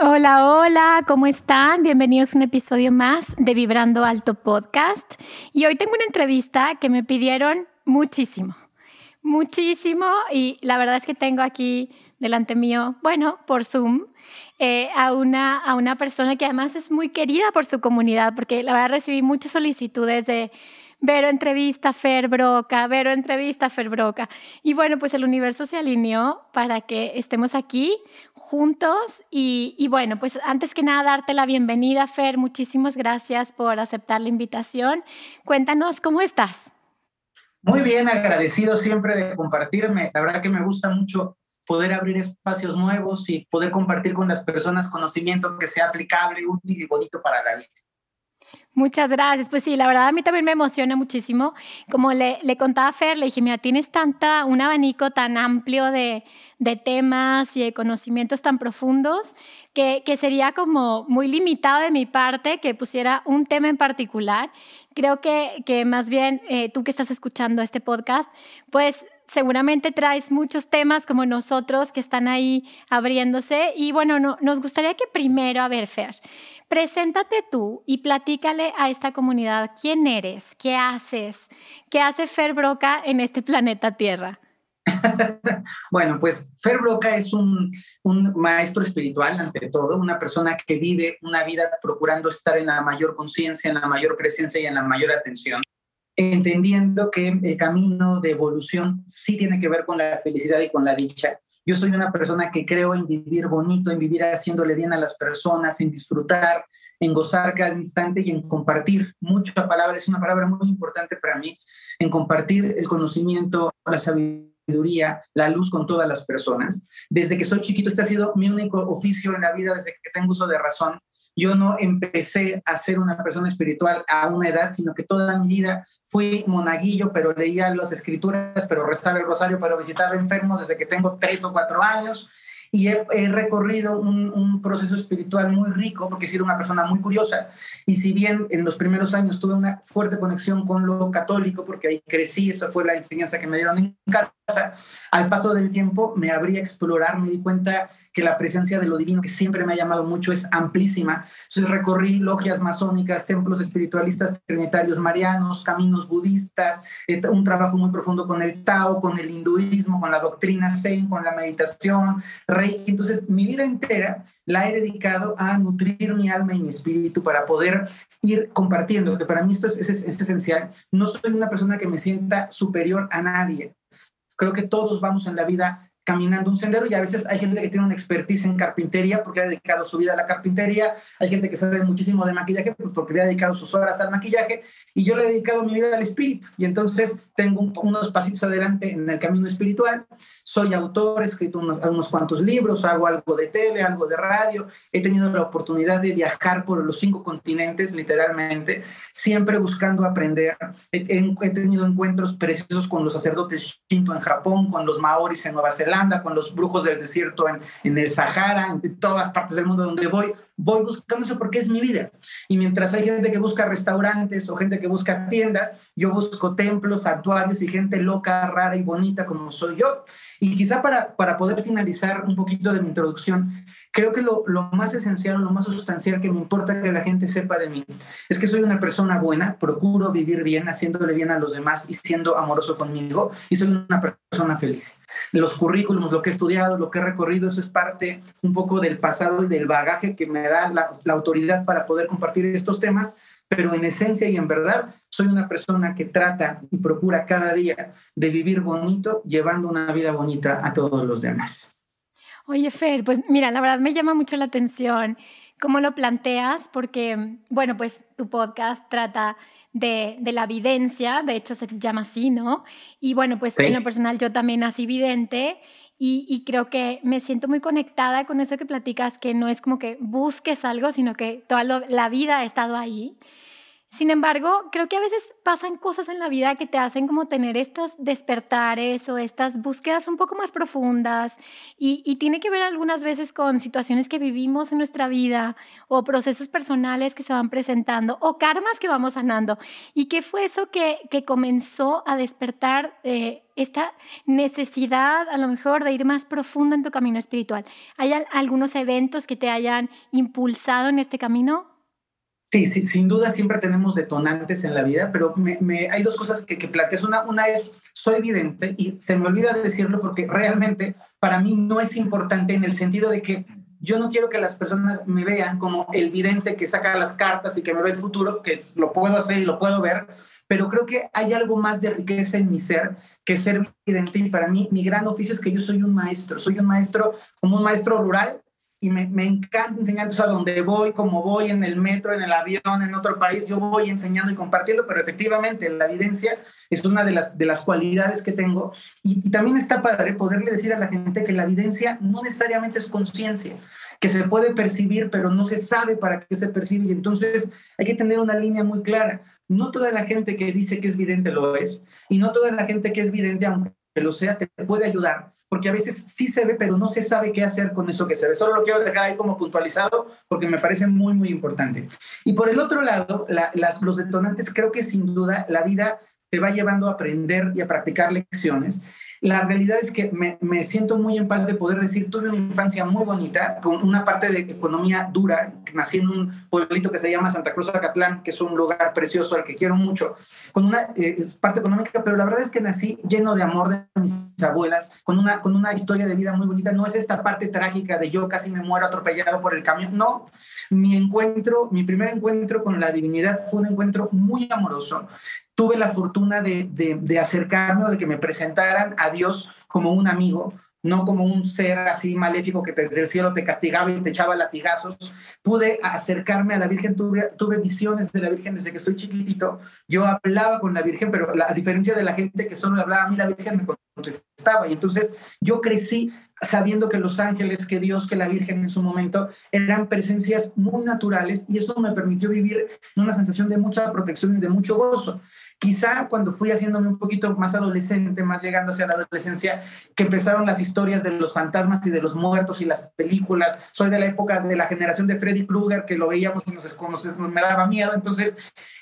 Hola, hola, ¿cómo están? Bienvenidos a un episodio más de Vibrando Alto Podcast. Y hoy tengo una entrevista que me pidieron muchísimo, muchísimo. Y la verdad es que tengo aquí delante mío, bueno, por Zoom, eh, a, una, a una persona que además es muy querida por su comunidad, porque la verdad recibí muchas solicitudes de Vero entrevista Fer Broca, Vero entrevista Fer Broca. Y bueno, pues el universo se alineó para que estemos aquí juntos. Y, bueno, pues antes que nada, darte la bienvenida, Fer. Muchísimas gracias por aceptar la invitación. Cuéntanos, ¿cómo estás? Muy bien, agradecido siempre de compartirme. La verdad que me gusta mucho poder abrir espacios nuevos y poder compartir con las personas conocimiento que sea aplicable, útil y bonito para la vida. Muchas gracias. Pues sí, la verdad a mí también me emociona muchísimo. Como le, contaba a Fer, le dije, mira, tienes tanta, un abanico tan amplio de, temas y de conocimientos tan profundos que, que, sería como muy limitado de mi parte que pusiera un tema en particular. Creo que, que más bien eh, tú que estás escuchando este podcast, pues seguramente traes muchos temas como nosotros que están ahí abriéndose. Y bueno, no, nos gustaría que primero, a ver, Fer, preséntate tú y platícale a esta comunidad quién eres, qué haces, qué hace Fer Broca en este planeta Tierra. bueno, pues Fer Broca es un, un, maestro espiritual ante todo, una persona que vive una vida procurando estar en la mayor conciencia, en la mayor presencia y en la mayor atención entendiendo que el camino de evolución sí tiene que ver con la felicidad y con la dicha. Yo soy una persona que creo en vivir bonito, en vivir haciéndole bien a las personas, en disfrutar, en gozar cada instante y en compartir. Mucha palabra, es una palabra muy importante para mí, en compartir el conocimiento, la sabiduría, la luz con todas las personas. Desde que soy chiquito, este ha sido mi único oficio en la vida, desde que tengo uso de razón yo no empecé a ser una persona espiritual a una edad, sino que toda mi vida fui monaguillo, pero leía las escrituras, pero rezaba el rosario, pero visitaba enfermos desde que tengo tres o cuatro años. Y he, recorrido un, un, proceso espiritual muy rico porque he sido una persona muy curiosa. Y si bien en los primeros años tuve una fuerte conexión con lo católico porque ahí crecí, esa fue la enseñanza que me dieron en casa, al paso del tiempo me abrí a explorar, me di cuenta que la presencia de lo divino que siempre me ha llamado mucho es amplísima. Entonces recorrí logias masónicas, templos espiritualistas trinitarios marianos, caminos budistas, eh, un trabajo muy profundo con el Tao, con el hinduismo, con la doctrina Zen, con la meditación, Reiki. Entonces mi vida entera la he dedicado a nutrir mi alma y mi espíritu para poder ir compartiendo, que para mí esto es, es, es esencial. No soy una persona que me sienta superior a nadie Creo que todos vamos en la vida caminando un sendero y a veces hay gente que tiene una expertise en carpintería porque ha dedicado su vida a la carpintería, hay gente que sabe muchísimo de maquillaje pues, porque ha dedicado sus horas al maquillaje y yo le he dedicado mi vida al espíritu. Y entonces tengo unos pasitos adelante en el camino espiritual, soy autor, he escrito unos, unos cuantos libros, hago algo de tele, algo de radio, he tenido la oportunidad de viajar por los cinco continentes literalmente, siempre buscando aprender, he, tenido encuentros preciosos con los sacerdotes Shinto en Japón, con los maoris en Nueva Zelanda, con los brujos del desierto en, en el Sahara, en todas partes del mundo donde voy, voy buscando eso porque es mi vida. Y mientras hay gente que busca restaurantes o gente que busca tiendas, yo busco templos, santuarios y gente loca, rara y bonita como soy yo. Y quizá para, para poder finalizar un poquito de mi introducción, Creo que lo, lo, más esencial, lo más sustancial que me importa que la gente sepa de mí es que soy una persona buena, procuro vivir bien, haciéndole bien a los demás y siendo amoroso conmigo, y soy una persona feliz. Los currículums, lo que he estudiado, lo que he recorrido, eso es parte un poco del pasado y del bagaje que me da la, la autoridad para poder compartir estos temas pero en esencia y en verdad soy una persona que trata y procura cada día de vivir bonito, llevando una vida bonita a todos los demás. Oye, Fer, pues mira, la verdad me llama mucho la atención cómo lo planteas, porque, bueno, pues tu podcast trata de, la evidencia, de hecho se llama así, ¿no? Y bueno, pues en lo personal yo también nací vidente y, y, creo que me siento muy conectada con eso que platicas, que no es como que busques algo, sino que toda la vida ha estado ahí. Sin embargo, creo que a veces pasan cosas en la vida que te hacen como tener estos despertares o estas búsquedas un poco más profundas y, tiene que ver algunas veces con situaciones que vivimos en nuestra vida o procesos personales que se van presentando o karmas que vamos sanando. ¿Y qué fue eso que, que comenzó a despertar eh, esta necesidad a lo mejor de ir más profundo en tu camino espiritual? ¿Hay algunos eventos que te hayan impulsado en este camino? Sí, sí, sin duda siempre tenemos detonantes en la vida, pero me, hay dos cosas que, que planteas. Una, una es, soy evidente y se me olvida decirlo porque realmente para mí no es importante en el sentido de que yo no quiero que las personas me vean como el vidente que saca las cartas y que me ve el futuro, que lo puedo hacer y lo puedo ver, pero creo que hay algo más de riqueza en mi ser que ser vidente y para mí mi gran oficio es que yo soy un maestro, soy un maestro como un maestro rural y me, me, encanta enseñar a donde voy, como voy en el metro, en el avión, en otro país, yo voy enseñando y compartiendo, pero efectivamente la evidencia es una de las, de las cualidades que tengo y, y también está padre poderle decir a la gente que la evidencia no necesariamente es conciencia, que se puede percibir, pero no se sabe para qué se percibe y entonces hay que tener una línea muy clara. No toda la gente que dice que es vidente lo es y no toda la gente que es vidente, aunque lo sea, te puede ayudar porque a veces sí se ve, pero no se sabe qué hacer con eso que se ve. Solo lo quiero dejar ahí como puntualizado porque me parece muy, muy importante. Y por el otro lado, las, los detonantes, creo que sin duda la vida te va llevando a aprender y a practicar lecciones. La realidad es que me, me, siento muy en paz de poder decir, tuve una infancia muy bonita, con una parte de economía dura, nací en un pueblito que se llama Santa Cruz Acatlán, que es un lugar precioso al que quiero mucho, con una eh, parte económica, pero la verdad es que nací lleno de amor de mis abuelas, con una, con una historia de vida muy bonita. No es esta parte trágica de yo casi me muero atropellado por el camión, no. Mi encuentro, mi primer encuentro con la divinidad fue un encuentro muy amoroso tuve la fortuna de, de, acercarme o de que me presentaran a Dios como un amigo, no como un ser así maléfico que desde el cielo te castigaba y te echaba latigazos. Pude acercarme a la Virgen, tuve, tuve visiones de la Virgen desde que soy chiquitito. Yo hablaba con la Virgen, pero a diferencia de la gente que solo hablaba a mí, la Virgen me contestaba. Y entonces yo crecí sabiendo que los ángeles, que Dios, que la Virgen en su momento eran presencias muy naturales y eso me permitió vivir una sensación de mucha protección y de mucho gozo. Quizá cuando fui haciéndome un poquito más adolescente, más llegando hacia la adolescencia, que empezaron las historias de los fantasmas y de los muertos y las películas. Soy de la época de la generación de Freddy Krueger, que lo veíamos y nos, nos, me daba miedo. Entonces,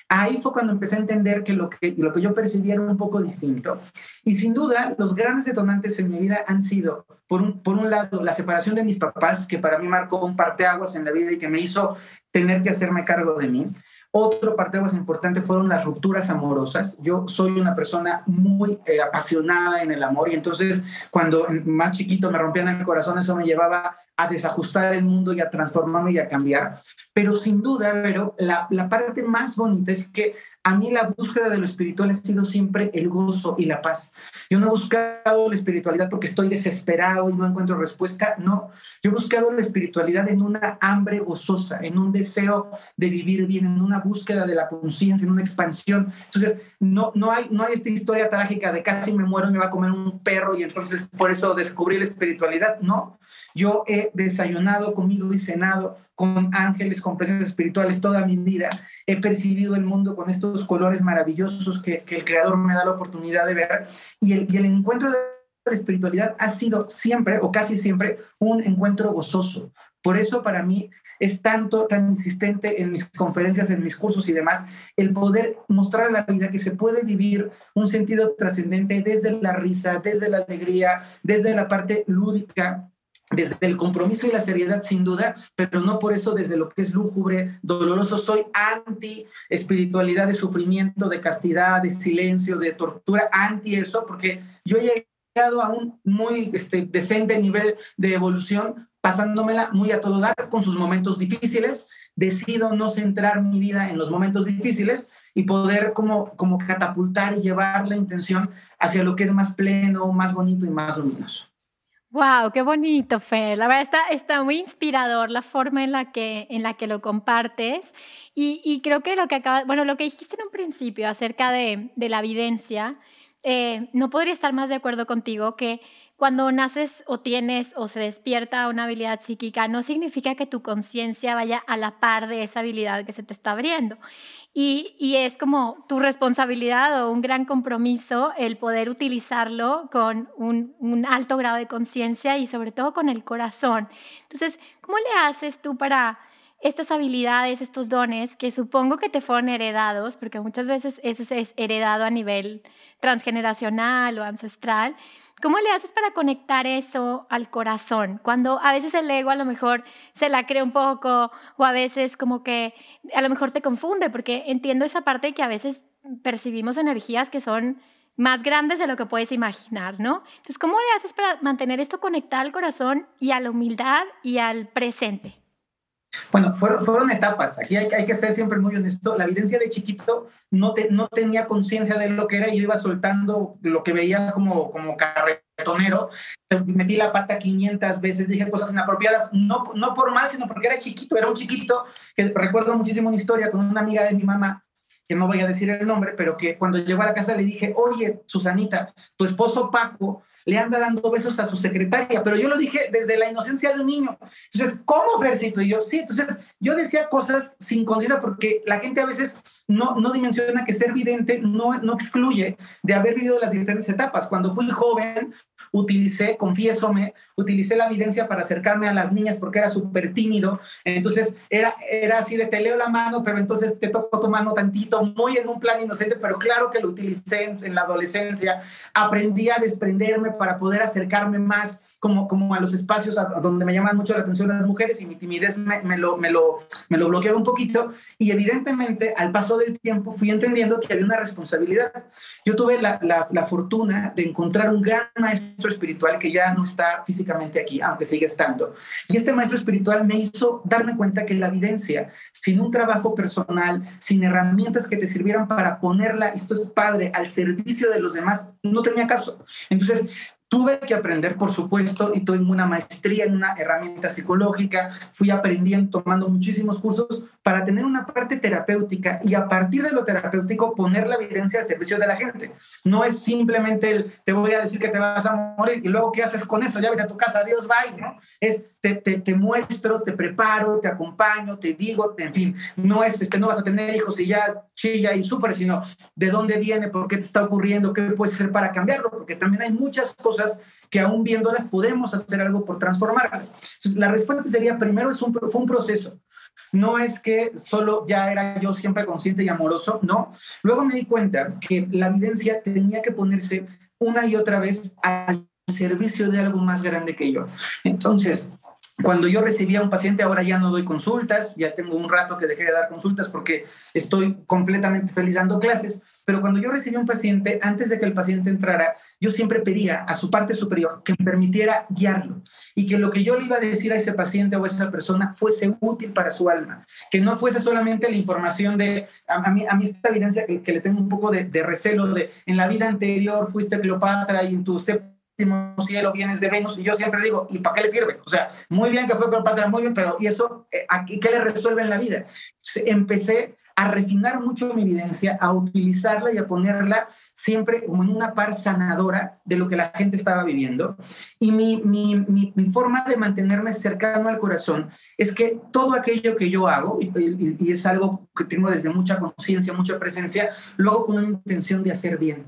ahí fue cuando empecé a entender que lo que, lo que yo percibía era un poco distinto. Y sin duda, los grandes detonantes en mi vida han sido, por un, por un lado, la separación de mis papás, que para mí marcó un parteaguas en la vida y que me hizo tener que hacerme cargo de mí. Otro parte más importante fueron las rupturas amorosas. Yo soy una persona muy eh, apasionada en el amor y entonces cuando más chiquito me rompían el corazón, eso me llevaba a desajustar el mundo y a transformarme y a cambiar. Pero sin duda, pero la, la parte más bonita es que a mí la búsqueda de lo espiritual ha sido siempre el gozo y la paz. Yo no he buscado la espiritualidad porque estoy desesperado y no encuentro respuesta, no. Yo he buscado la espiritualidad en una hambre gozosa, en un deseo de vivir bien, en una búsqueda de la conciencia, en una expansión. Entonces, no, no, hay, no hay esta historia trágica de casi me muero me va a comer un perro y entonces por eso descubrí la espiritualidad, no. Yo he desayunado, comido y cenado con ángeles, con presencias espirituales toda mi vida. He percibido el mundo con estos colores maravillosos que, el Creador me da la oportunidad de ver. Y el, y el encuentro de la espiritualidad ha sido siempre, o casi siempre, un encuentro gozoso. Por eso para mí es tanto, tan insistente en mis conferencias, en mis cursos y demás, el poder mostrar a la vida que se puede vivir un sentido trascendente desde la risa, desde la alegría, desde la parte lúdica desde el compromiso y la seriedad sin duda, pero no por eso desde lo que es lúgubre, doloroso. Soy anti espiritualidad de sufrimiento, de castidad, de silencio, de tortura, anti eso, porque yo he llegado a un muy este, decente nivel de evolución pasándomela muy a todo dar con sus momentos difíciles, decido no centrar mi vida en los momentos difíciles y poder como, como catapultar y llevar la intención hacia lo que es más pleno, más bonito y más luminoso. Wow, qué bonito, Fer. La verdad está, está muy inspirador la forma en la que, en la que lo compartes. Y, y creo que lo que acaba, bueno, lo que dijiste en un principio acerca de, de la evidencia, eh, no podría estar más de acuerdo contigo que cuando naces o tienes o se despierta una habilidad psíquica, no significa que tu conciencia vaya a la par de esa habilidad que se te está abriendo. Y, es como tu responsabilidad o un gran compromiso el poder utilizarlo con un, un alto grado de conciencia y sobre todo con el corazón. Entonces, ¿cómo le haces tú para estas habilidades, estos dones que supongo que te fueron heredados, porque muchas veces eso es heredado a nivel transgeneracional o ancestral. ¿Cómo le haces para conectar eso al corazón? Cuando a veces el ego a lo mejor se la cree un poco o a veces como que a lo mejor te confunde, porque entiendo esa parte de que a veces percibimos energías que son más grandes de lo que puedes imaginar, ¿no? Entonces, ¿cómo le haces para mantener esto conectado al corazón y a la humildad y al presente? Bueno, fueron, fueron etapas. Aquí hay, hay, que ser siempre muy honesto. La evidencia de chiquito no, te, no tenía conciencia de lo que era y yo iba soltando lo que veía como, como carretonero. Metí la pata 500 veces, dije cosas inapropiadas, no, no por mal, sino porque era chiquito. Era un chiquito que recuerdo muchísimo una historia con una amiga de mi mamá que no voy a decir el nombre, pero que cuando llegó a la casa le dije, oye, Susanita, tu esposo Paco le anda dando besos a su secretaria, pero yo lo dije desde la inocencia de un niño. Entonces, ¿cómo, Fercito? Y yo, sí, entonces yo decía cosas sin conciencia porque la gente a veces no, no dimensiona que ser vidente no, no excluye de haber vivido las diferentes etapas. Cuando fui joven, utilicé, confiésome, utilicé la evidencia para acercarme a las niñas porque era súper tímido. Entonces era, era así de te leo la mano, pero entonces te toco tu mano tantito, muy en un plan inocente, pero claro que lo utilicé en, en la adolescencia. Aprendí a desprenderme para poder acercarme más como, como a los espacios a, donde me llaman mucho la atención las mujeres y mi timidez me, lo, me, lo, me lo bloqueaba un poquito. Y evidentemente, al paso del tiempo, fui entendiendo que había una responsabilidad. Yo tuve la, la, la fortuna de encontrar un gran maestro espiritual que ya no está físicamente aquí, aunque sigue estando. Y este maestro espiritual me hizo darme cuenta que la evidencia, sin un trabajo personal, sin herramientas que te sirvieran para ponerla, esto es padre, al servicio de los demás, no tenía caso. Entonces, Tuve que aprender, por supuesto, y tuve una maestría en una herramienta psicológica, fui aprendiendo, tomando muchísimos cursos para tener una parte terapéutica y a partir de lo terapéutico poner la evidencia al servicio de la gente. No es simplemente el, te voy a decir que te vas a morir y luego qué haces con eso, ya vete a tu casa, adiós, bye, ¿no? Es, te, te, te muestro, te preparo, te acompaño, te digo, en fin, no es, este, no vas a tener hijos y ya chilla y sufre, sino de dónde viene, por qué te está ocurriendo, qué puedes hacer para cambiarlo, porque también hay muchas cosas que aún viéndolas podemos hacer algo por transformarlas. Entonces, la respuesta sería, primero, es un, fue un proceso. No es que solo ya era yo siempre consciente y amoroso, no. Luego me di cuenta que la evidencia tenía que ponerse una y otra vez al servicio de algo más grande que yo. Entonces, cuando yo recibía a un paciente, ahora ya no doy consultas, ya tengo un rato que dejé de dar consultas porque estoy completamente feliz dando clases, pero cuando yo recibí a un paciente, antes de que el paciente entrara, yo siempre pedía a su parte superior que me permitiera guiarlo y que lo que yo le iba a decir a ese paciente o a esa persona fuese útil para su alma, que no fuese solamente la información de, a, mí, a mí esta evidencia que, le tengo un poco de, de, recelo de, en la vida anterior fuiste Cleopatra y en tu séptimo cielo vienes de Venus y yo siempre digo, ¿y para qué le sirve? O sea, muy bien que fue Cleopatra, muy bien, pero ¿y eso eh, qué le resuelve en la vida? Empecé a refinar mucho mi evidencia, a utilizarla y a ponerla siempre como en una par sanadora de lo que la gente estaba viviendo. Y mi, mi, mi, forma de mantenerme cercano al corazón es que todo aquello que yo hago, y, y, es algo que tengo desde mucha conciencia, mucha presencia, lo hago con una intención de hacer bien.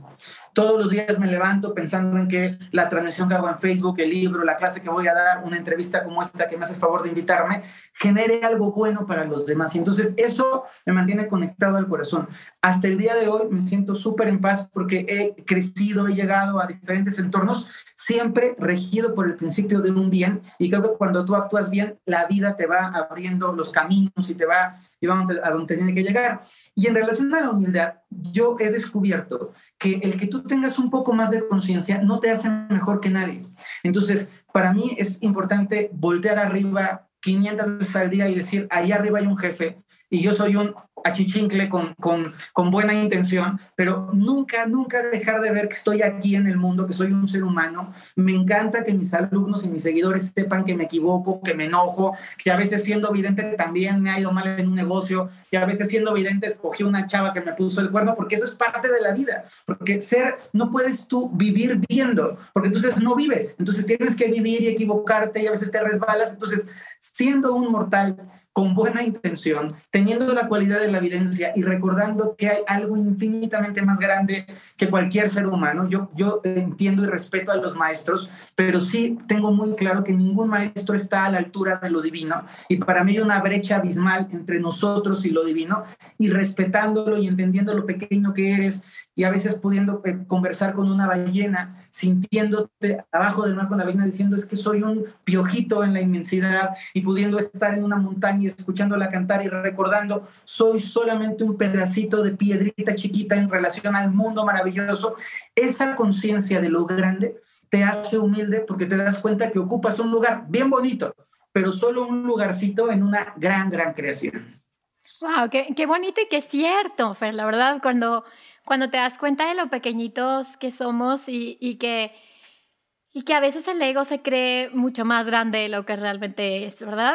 Todos los días me levanto pensando en que la transmisión que hago en Facebook, el libro, la clase que voy a dar, una entrevista como esta que me haces favor de invitarme, genere algo bueno para los demás. Y entonces eso me mantiene conectado al corazón. Hasta el día de hoy me siento súper en paz porque he crecido, he llegado a diferentes entornos, siempre regido por el principio de un bien. Y creo que cuando tú actúas bien, la vida te va abriendo los caminos y te va llevando a donde tiene que llegar. Y en relación a la humildad, yo he descubierto que el que tú tengas un poco más de conciencia no te hace mejor que nadie. Entonces, para mí es importante voltear arriba 500 veces al día y decir, ahí arriba hay un jefe y yo soy un achichincle con, con, con, buena intención, pero nunca, nunca dejar de ver que estoy aquí en el mundo, que soy un ser humano. Me encanta que mis alumnos y mis seguidores sepan que me equivoco, que me enojo, que a veces siendo vidente también me ha ido mal en un negocio, que a veces siendo vidente escogí una chava que me puso el cuerno, porque eso es parte de la vida, porque ser, no puedes tú vivir viendo, porque entonces no vives, entonces tienes que vivir y equivocarte y a veces te resbalas, entonces siendo un mortal, con buena intención, teniendo la cualidad de la evidencia y recordando que hay algo infinitamente más grande que cualquier ser humano. Yo, yo entiendo y respeto a los maestros, pero sí tengo muy claro que ningún maestro está a la altura de lo divino y para mí hay una brecha abismal entre nosotros y lo divino y respetándolo y entendiendo lo pequeño que eres y a veces pudiendo eh, conversar con una ballena, sintiéndote abajo del mar con la ballena diciendo es que soy un piojito en la inmensidad y pudiendo estar en una montaña y escuchándola cantar y recordando soy solamente un pedacito de piedrita chiquita en relación al mundo maravilloso. Esa conciencia de lo grande te hace humilde porque te das cuenta que ocupas un lugar bien bonito, pero solo un lugarcito en una gran, gran creación. Wow, qué, qué bonito y qué cierto, Fer, la verdad, cuando cuando te das cuenta de lo pequeñitos que somos y, y, que, y que a veces el ego se cree mucho más grande de lo que realmente es, ¿verdad?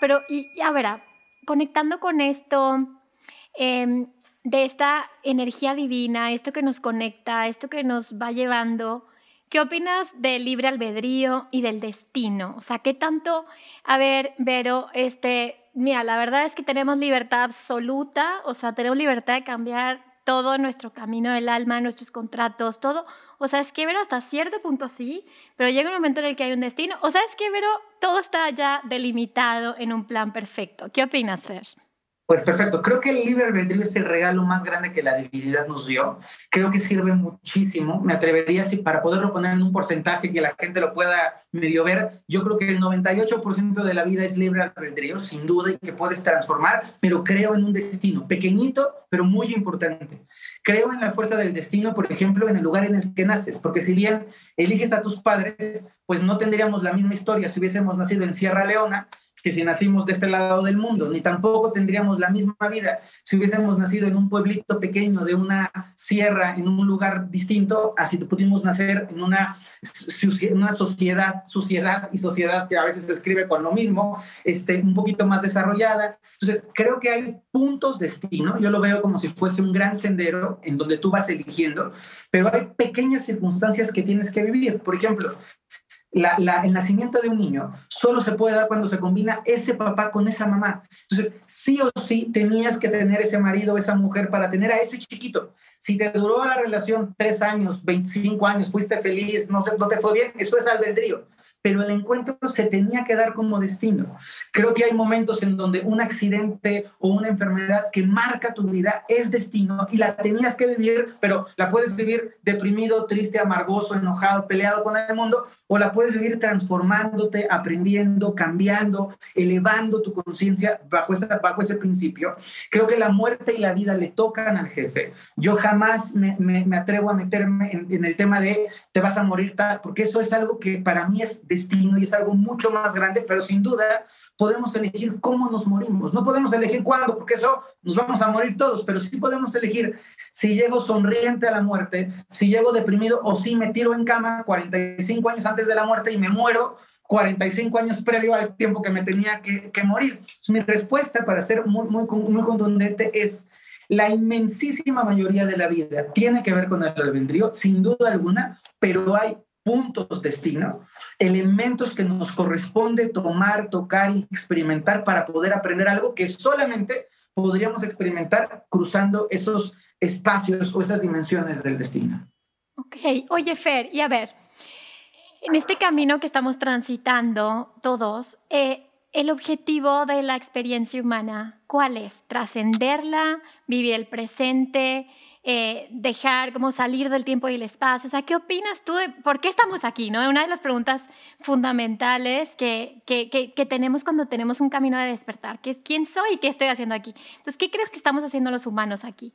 Pero, y, a ver, conectando con esto, em, de esta energía divina, esto que nos conecta, esto que nos va llevando, ¿qué opinas del libre albedrío y del destino? O sea, ¿qué tanto, a ver, Vero, este, mira, la verdad es que tenemos libertad absoluta, o sea, tenemos libertad de cambiar todo nuestro camino del alma, nuestros contratos, todo. O sea, es que, Vero, hasta cierto punto sí, pero llega un momento en el que hay un destino. O sea, es que, Vero, todo está ya delimitado en un plan perfecto. ¿Qué opinas, Fer? Pues perfecto. Creo que el libre albedrío es el regalo más grande que la divinidad nos dio. Creo que sirve muchísimo. Me atrevería, si para poderlo poner en un porcentaje que la gente lo pueda medio ver, yo creo que el 98% de la vida es libre albedrío, sin duda, y que puedes transformar, pero creo en un destino pequeñito, pero muy importante. Creo en la fuerza del destino, por ejemplo, en el lugar en el que naces, porque si bien eliges a tus padres, pues no tendríamos la misma historia si hubiésemos nacido en Sierra Leona que si nacimos de este lado del mundo, ni tampoco tendríamos la misma vida si hubiésemos nacido en un pueblito pequeño de una sierra, en un lugar distinto, así pudimos nacer en una, una sociedad, sociedad y sociedad que a veces se escribe con lo mismo, este, un poquito más desarrollada. Entonces, creo que hay puntos de destino, yo lo veo como si fuese un gran sendero en donde tú vas eligiendo, pero hay pequeñas circunstancias que tienes que vivir. Por ejemplo, el nacimiento de un niño solo se puede dar cuando se combina ese papá con esa mamá. Entonces, sí o sí tenías que tener ese marido, esa mujer para tener a ese chiquito. Si te duró la relación tres años, 25 años, fuiste feliz, no, no te fue bien, eso es albedrío pero el encuentro se tenía que dar como destino. Creo que hay momentos en donde un accidente o una enfermedad que marca tu vida es destino y la tenías que vivir, pero la puedes vivir deprimido, triste, amargoso, enojado, peleado con el mundo, o la puedes vivir transformándote, aprendiendo, cambiando, elevando tu conciencia bajo, ese principio. Creo que la muerte y la vida le tocan al jefe. Yo jamás me, me, atrevo a meterme en, en, el tema de te vas a morir, tal, porque eso es algo que para mí es destino y es algo mucho más grande, pero sin duda podemos elegir cómo nos morimos. No podemos elegir cuándo, porque eso nos vamos a morir todos, pero sí podemos elegir si llego sonriente a la muerte, si llego deprimido o si me tiro en cama 45 años antes de la muerte y me muero 45 años previo al tiempo que me tenía que, morir. mi respuesta, para ser muy, muy, muy contundente, es la inmensísima mayoría de la vida tiene que ver con el albedrío, sin duda alguna, pero hay puntos destino, elementos que nos corresponde tomar, tocar y experimentar para poder aprender algo que solamente podríamos experimentar cruzando esos espacios o esas dimensiones del destino. Ok, oye Fer, y a ver, en este camino que estamos transitando todos, eh, el objetivo de la experiencia humana, ¿cuál es? Trascenderla, vivir el presente, eh, dejar como salir del tiempo y el espacio. O sea, ¿qué opinas tú de por qué estamos aquí? ¿no? Una de las preguntas fundamentales que, que, que, tenemos cuando tenemos un camino de despertar, que es ¿quién soy y qué estoy haciendo aquí? Entonces, ¿qué crees que estamos haciendo los humanos aquí?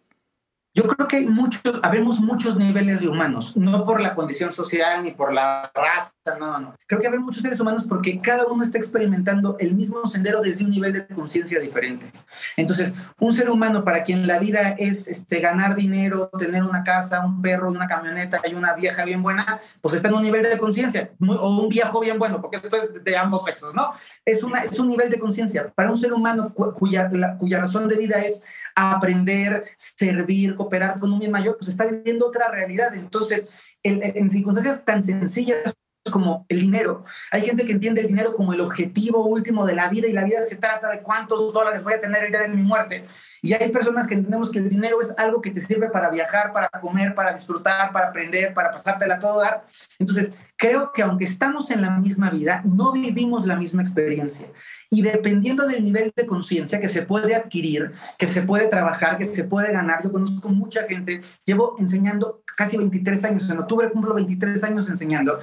Yo creo que hay muchos, habemos muchos niveles de humanos, no por la condición social ni por la raza, no, no, no. Creo que hay muchos seres humanos porque cada uno está experimentando el mismo sendero desde un nivel de conciencia diferente. Entonces, un ser humano para quien la vida es este, ganar dinero, tener una casa, un perro, una camioneta y una vieja bien buena, pues está en un nivel de conciencia, o un viejo bien bueno, porque esto es de ambos sexos, ¿no? Es, una, es un nivel de conciencia. Para un ser humano cuya, cuya razón de vida es aprender, servir, cooperar con un bien mayor, pues está viviendo otra realidad. Entonces, en, circunstancias tan sencillas como el dinero. Hay gente que entiende el dinero como el objetivo último de la vida y la vida se trata de cuántos dólares voy a tener el día de mi muerte. Y hay personas que entendemos que el dinero es algo que te sirve para viajar, para comer, para disfrutar, para aprender, para pasártela todo dar. Entonces, creo que aunque estamos en la misma vida, no vivimos la misma experiencia. Y dependiendo del nivel de conciencia que se puede adquirir, que se puede trabajar, que se puede ganar, yo conozco mucha gente, llevo enseñando casi 23 años, en octubre cumplo 23 años enseñando,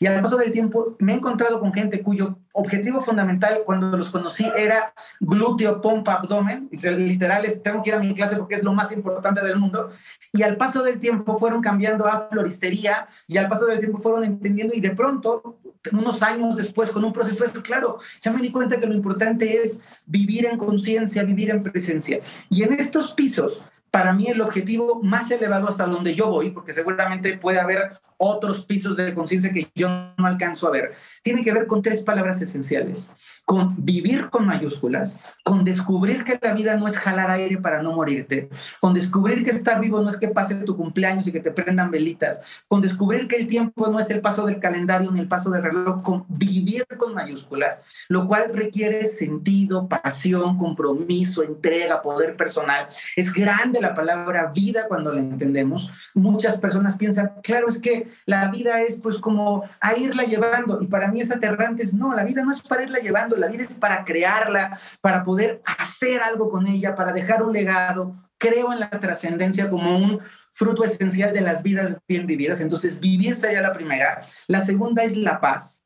y al paso del tiempo me he encontrado con gente cuyo objetivo fundamental cuando los conocí era glúteo, pompa, abdomen, literal, tengo que ir a mi clase porque es lo más importante del mundo, y al paso del tiempo fueron cambiando a floristería, y al paso del tiempo fueron entendiendo, y de pronto, unos años después, con un proceso, es claro, ya me di cuenta que lo importante es vivir en conciencia, vivir en presencia. Y en estos pisos, para mí el objetivo más elevado hasta donde yo voy, porque seguramente puede haber otros pisos de conciencia que yo no alcanzo a ver, tiene que ver con tres palabras esenciales con vivir con mayúsculas, con descubrir que la vida no es jalar aire para no morirte, con descubrir que estar vivo no es que pase tu cumpleaños y que te prendan velitas, con descubrir que el tiempo no es el paso del calendario ni el paso del reloj, con vivir con mayúsculas, lo cual requiere sentido, pasión, compromiso, entrega, poder personal. Es grande la palabra vida cuando la entendemos. Muchas personas piensan, claro, es que la vida es pues como a irla llevando y para mí es aterrante, no, la vida no es para irla llevando la vida es para crearla, para poder hacer algo con ella, para dejar un legado. Creo en la trascendencia como un fruto esencial de las vidas bien vividas. Entonces, vivir sería la primera. La segunda es la paz.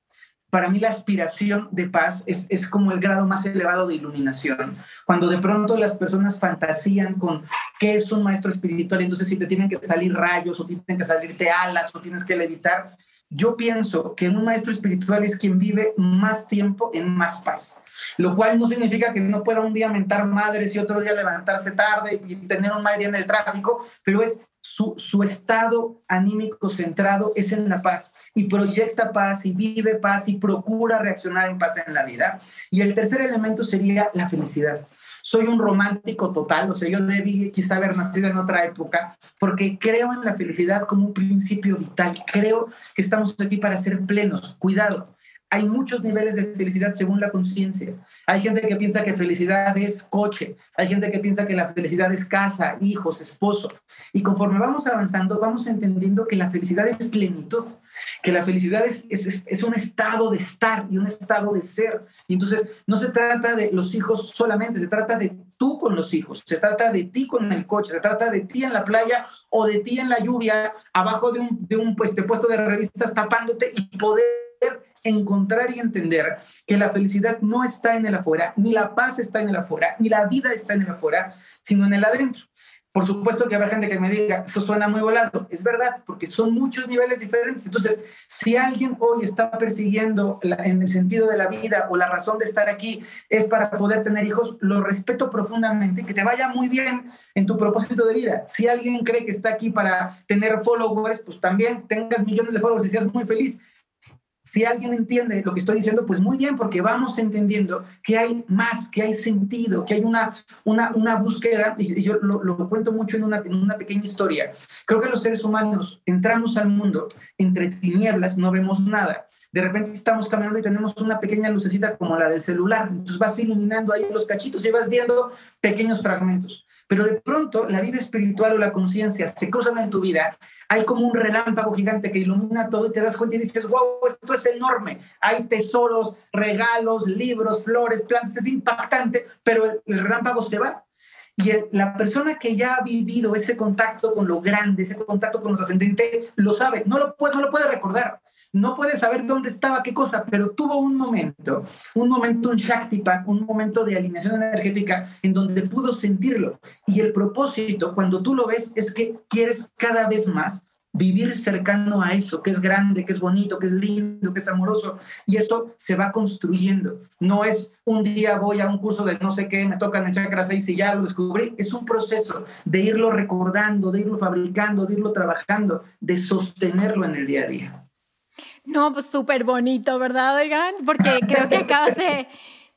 Para mí la aspiración de paz es, es, como el grado más elevado de iluminación. Cuando de pronto las personas fantasían con qué es un maestro espiritual, entonces si te tienen que salir rayos o tienen que salirte alas o tienes que levitar, yo pienso que un maestro espiritual es quien vive más tiempo en más paz, lo cual no significa que no pueda un día mentar madres y otro día levantarse tarde y tener un mal día en el tráfico, pero es su, su, estado anímico centrado es en la paz y proyecta paz y vive paz y procura reaccionar en paz en la vida. Y el tercer elemento sería la felicidad soy un romántico total, o sea, yo debí quizá haber nacido en otra época, porque creo en la felicidad como un principio vital, creo que estamos aquí para ser plenos, cuidado. Hay muchos niveles de felicidad según la conciencia. Hay gente que piensa que felicidad es coche, hay gente que piensa que la felicidad es casa, hijos, esposo. Y conforme vamos avanzando, vamos entendiendo que la felicidad es plenitud que la felicidad es, es, un estado de estar y un estado de ser. Y entonces no se trata de los hijos solamente, se trata de tú con los hijos, se trata de ti con el coche, se trata de ti en la playa o de ti en la lluvia, abajo de un, de un pues, puesto de revistas tapándote y poder encontrar y entender que la felicidad no está en el afuera, ni la paz está en el afuera, ni la vida está en el afuera, sino en el adentro. Por supuesto que habrá gente que me diga, eso suena muy volado. Es verdad, porque son muchos niveles diferentes. Entonces, si alguien hoy está persiguiendo en el sentido de la vida o la razón de estar aquí es para poder tener hijos, lo respeto profundamente, que te vaya muy bien en tu propósito de vida. Si alguien cree que está aquí para tener followers, pues también tengas millones de followers y seas muy feliz si alguien entiende lo que estoy diciendo, pues muy bien, porque vamos entendiendo que hay más, que hay sentido, que hay una, una, una búsqueda, y yo lo, cuento mucho en una, en una pequeña historia. Creo que los seres humanos entramos al mundo entre tinieblas, no vemos nada. De repente estamos caminando y tenemos una pequeña lucecita como la del celular, entonces vas iluminando ahí los cachitos y vas viendo pequeños fragmentos pero de pronto la vida espiritual o la conciencia se cruzan en tu vida, hay como un relámpago gigante que ilumina todo y te das cuenta y dices, wow, esto es enorme, hay tesoros, regalos, libros, flores, plantas, es impactante, pero el, relámpago se va. Y la persona que ya ha vivido ese contacto con lo grande, ese contacto con lo trascendente, lo sabe, no lo, puede, no lo puede recordar, no puede saber dónde estaba qué cosa, pero tuvo un momento, un momento, un Shaktipak, un momento de alineación energética en donde pudo sentirlo. Y el propósito, cuando tú lo ves, es que quieres cada vez más vivir cercano a eso, que es grande, que es bonito, que es lindo, que es amoroso. Y esto se va construyendo. No es un día voy a un curso de no sé qué, me tocan el chakra 6 y ya lo descubrí. Es un proceso de irlo recordando, de irlo fabricando, de irlo trabajando, de sostenerlo en el día a día. No, pues súper bonito, ¿verdad, oigan? Porque creo que acabas de,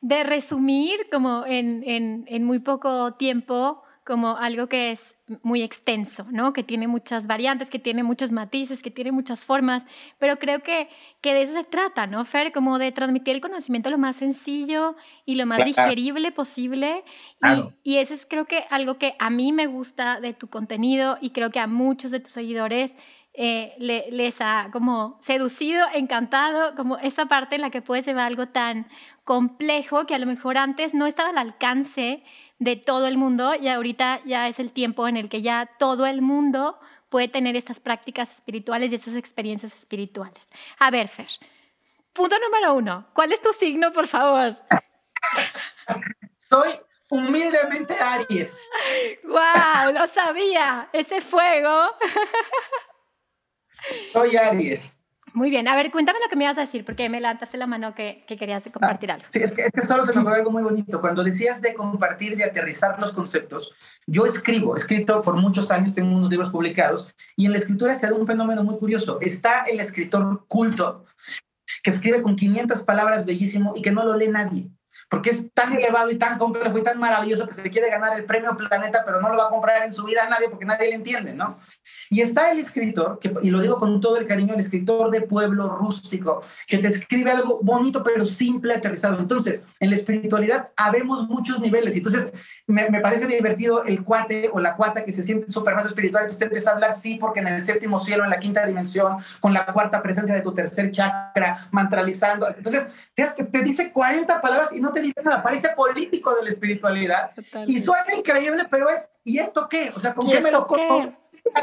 de resumir como en, en, en, muy poco tiempo como algo que es muy extenso, ¿no? Que tiene muchas variantes, que tiene muchos matices, que tiene muchas formas, pero creo que, que de eso se trata, ¿no, Fer? Como de transmitir el conocimiento lo más sencillo y lo más digerible posible. Y, y eso es creo que algo que a mí me gusta de tu contenido y creo que a muchos de tus seguidores eh, les ha como seducido, encantado, como esa parte en la que puedes llevar algo tan complejo que a lo mejor antes no estaba al alcance de todo el mundo y ahorita ya es el tiempo en el que ya todo el mundo puede tener estas prácticas espirituales y estas experiencias espirituales. A ver, Fer, punto número uno, ¿cuál es tu signo, por favor? Soy humildemente Aries. ¡Guau! Wow, lo sabía, ese fuego. Soy Aries. Muy bien, a ver, cuéntame lo que me ibas a decir, porque me levantaste la mano que, que querías compartir algo. Sí, es que, es que solo se me ocurrió algo muy bonito. Cuando decías de compartir, de aterrizar los conceptos, yo escribo, he escrito por muchos años, tengo unos libros publicados, y en la escritura se da un fenómeno muy curioso. Está el escritor culto, que escribe con 500 palabras bellísimo y que no lo lee nadie porque es tan elevado y tan complejo y tan maravilloso que se quiere ganar el premio Planeta, pero no lo va a comprar en su vida a nadie porque nadie le entiende, ¿no? Y está el escritor, que, y lo digo con todo el cariño, el escritor de pueblo rústico, que te escribe algo bonito pero simple, aterrizado. Entonces, en la espiritualidad habemos muchos niveles, entonces me, me parece divertido el cuate o la cuata que se siente súper más espiritual, entonces te empieza a hablar, sí, porque en el séptimo cielo, en la quinta dimensión, con la cuarta presencia de tu tercer chakra, mantralizando. Entonces, te, te dice 40 palabras y no te dice nada, parece político de la espiritualidad y suena increíble, pero es, ¿y esto qué? O sea, ¿con qué me lo qué?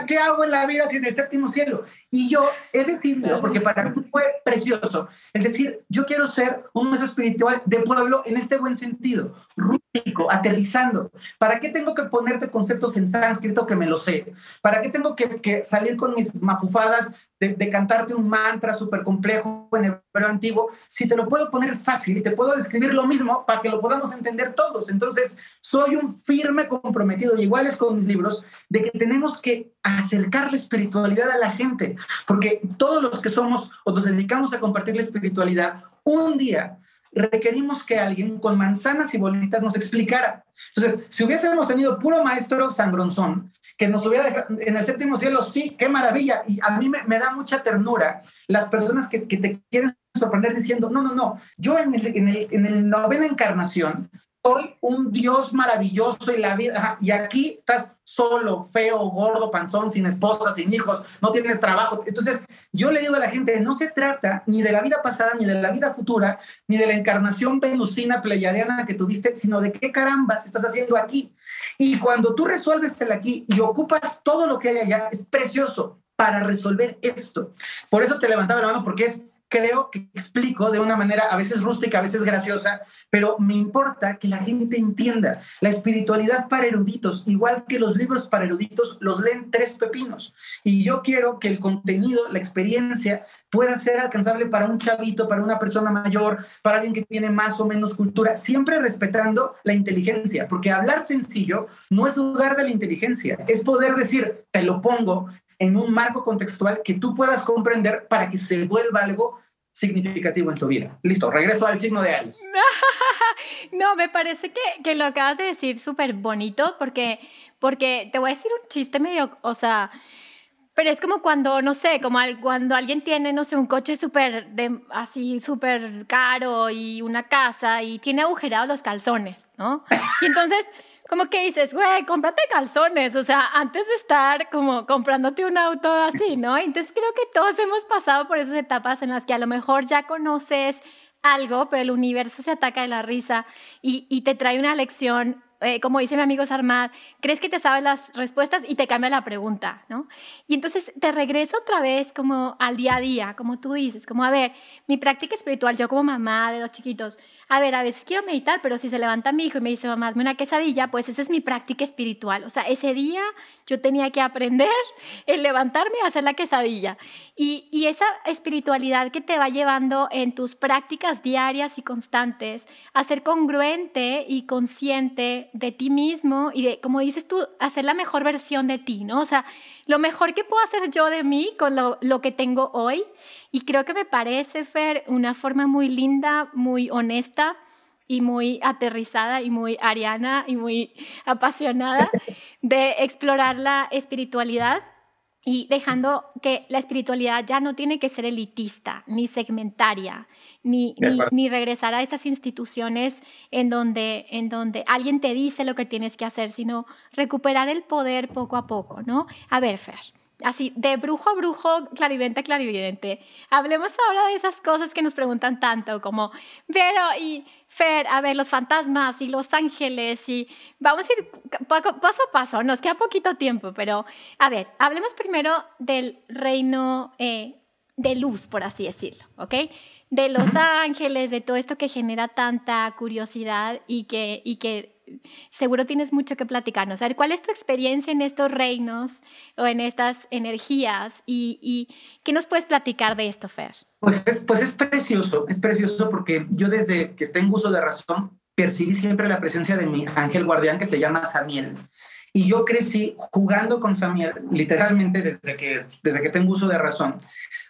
¿Qué hago en la vida sin el séptimo cielo? Y yo he decidido, porque para mí fue precioso, es decir, yo quiero ser un maestro espiritual de pueblo en este buen sentido, rústico, aterrizando. ¿Para qué tengo que ponerte conceptos en sánscrito que me lo sé? ¿Para qué tengo que, que salir con mis mafufadas de, cantarte un mantra súper complejo en hebreo antiguo, si te lo puedo poner fácil y te puedo describir lo mismo para que lo podamos entender todos. Entonces, soy un firme comprometido, igual es con mis libros, de que tenemos que acercar la espiritualidad a la gente, porque todos los que somos o nos dedicamos a compartir la espiritualidad, un día requerimos que alguien con manzanas y bolitas nos explicara. Entonces, si hubiésemos tenido puro maestro sangronzón, que nos hubiera dejado en el séptimo cielo, sí, qué maravilla. Y a mí me, da mucha ternura las personas que, te quieren sorprender diciendo, no, no, no, yo en el, en en el novena encarnación soy un Dios maravilloso y la vida, y aquí estás solo, feo, gordo, panzón, sin esposa, sin hijos, no tienes trabajo. Entonces, yo le digo a la gente, no se trata ni de la vida pasada, ni de la vida futura, ni de la encarnación venusina, pleiadiana que tuviste, sino de qué carambas estás haciendo aquí. Y cuando tú resuelves el aquí y ocupas todo lo que hay allá, es precioso para resolver esto. Por eso te levantaba la mano, porque es creo que explico de una manera a veces rústica, a veces graciosa, pero me importa que la gente entienda. La espiritualidad para eruditos, igual que los libros para eruditos, los leen tres pepinos. Y yo quiero que el contenido, la experiencia, pueda ser alcanzable para un chavito, para una persona mayor, para alguien que tiene más o menos cultura, siempre respetando la inteligencia, porque hablar sencillo no es dudar de la inteligencia, es poder decir, te lo pongo en un marco contextual que tú puedas comprender para que se vuelva algo significativo en tu vida. Listo, regreso al signo de Aries. no, me parece que, lo acabas de decir súper bonito porque, porque te voy a decir un chiste medio, o sea, pero es como cuando, no sé, como cuando alguien tiene, no sé, un coche súper, así, súper caro y una casa y tiene agujerados los calzones, ¿no? Y entonces como que dices, güey, cómprate calzones, o sea, antes de estar como comprándote un auto así, ¿no? Entonces creo que todos hemos pasado por esas etapas en las que a lo mejor ya conoces algo, pero el universo se ataca de la risa y, y te trae una lección eh, como dice mi amigo Sarmad, crees que te sabes las respuestas y te cambia la pregunta, ¿no? Y entonces te regresa otra vez como al día a día, como tú dices, como a ver, mi práctica espiritual, yo como mamá de dos chiquitos, a ver, a veces quiero meditar, pero si se levanta mi hijo y me dice, mamá, hazme una quesadilla, pues esa es mi práctica espiritual. O sea, ese día yo tenía que aprender el levantarme y hacer la quesadilla. Y esa espiritualidad que te va llevando en tus prácticas diarias y constantes a ser congruente y consciente de ti mismo y de, como dices tú, hacer la mejor versión de ti, ¿no? O sea, lo mejor que puedo hacer yo de mí con lo, lo que tengo hoy. Y creo que me parece, Fer, una forma muy linda, muy honesta y muy aterrizada y muy ariana y muy apasionada de explorar la espiritualidad y dejando que la espiritualidad ya no tiene que ser elitista, ni segmentaria, ni, ni, regresar a esas instituciones en donde, en donde alguien te dice lo que tienes que hacer, sino recuperar el poder poco a poco, ¿no? A ver, Fer, así, de brujo a brujo, clarividente a clarividente. Hablemos ahora de esas cosas que nos preguntan tanto, como, pero y Fer, a ver, los fantasmas y los ángeles, y vamos a ir paso a paso, nos queda poquito tiempo, pero a ver, hablemos primero del reino eh, de luz, por así decirlo, ¿ok? De los ángeles, de todo esto que genera tanta curiosidad y que, y que seguro tienes mucho que platicarnos. A ver, ¿cuál es tu experiencia en estos reinos o en estas energías? ¿Y, qué nos puedes platicar de esto, Fer? Pues es, pues es precioso, es precioso porque yo desde que tengo uso de razón percibí siempre la presencia de mi ángel guardián que se llama Samiel. Y yo crecí jugando con Samiel, literalmente desde que, desde que tengo uso de razón.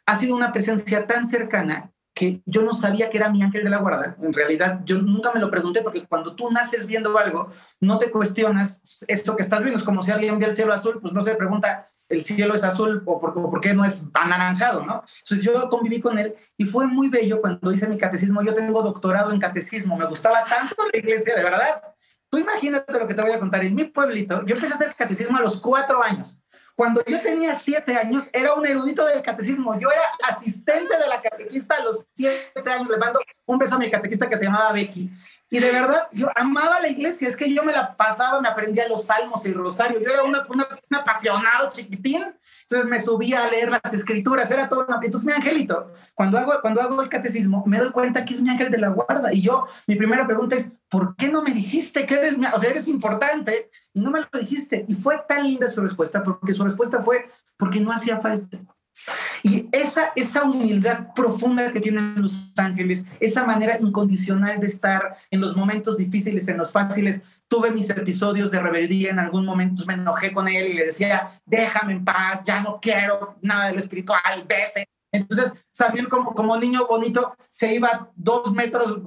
Ha sido una presencia tan cercana que yo no sabía que era mi ángel de la guarda. En realidad, yo nunca me lo pregunté porque cuando tú naces viendo algo, no te cuestionas esto que estás viendo. Es como si alguien ve el cielo azul, pues no se pregunta, el cielo es azul o por, qué no es anaranjado, ¿no? Entonces yo conviví con él y fue muy bello cuando hice mi catecismo. Yo tengo doctorado en catecismo, me gustaba tanto la iglesia, de verdad. Tú imagínate lo que te voy a contar. En mi pueblito, yo empecé a hacer catecismo a los cuatro años. Cuando yo tenía siete años, era un erudito del catecismo. Yo era asistente de la catequista a los siete años. Le mando un beso a mi catequista que se llamaba Becky. Y de verdad, yo amaba la iglesia. Es que yo me la pasaba, me aprendía los salmos y el rosario. Yo era una, un apasionado chiquitín. Entonces me subía a leer las escrituras. Era todo. Entonces, mi angelito, cuando hago, cuando hago el catecismo, me doy cuenta que es mi ángel de la guarda. Y yo, mi primera pregunta es: ¿por qué no me dijiste que eres mi, o sea, eres importante? No me lo dijiste. Y fue tan linda su respuesta, porque su respuesta fue, porque no hacía falta. Y esa, esa humildad profunda que tienen los ángeles, esa manera incondicional de estar en los momentos difíciles, en los fáciles. Tuve mis episodios de rebeldía en algún momento, me enojé con él y le decía, déjame en paz, ya no quiero nada de lo espiritual, vete. Entonces, Samuel como, como niño bonito se iba dos metros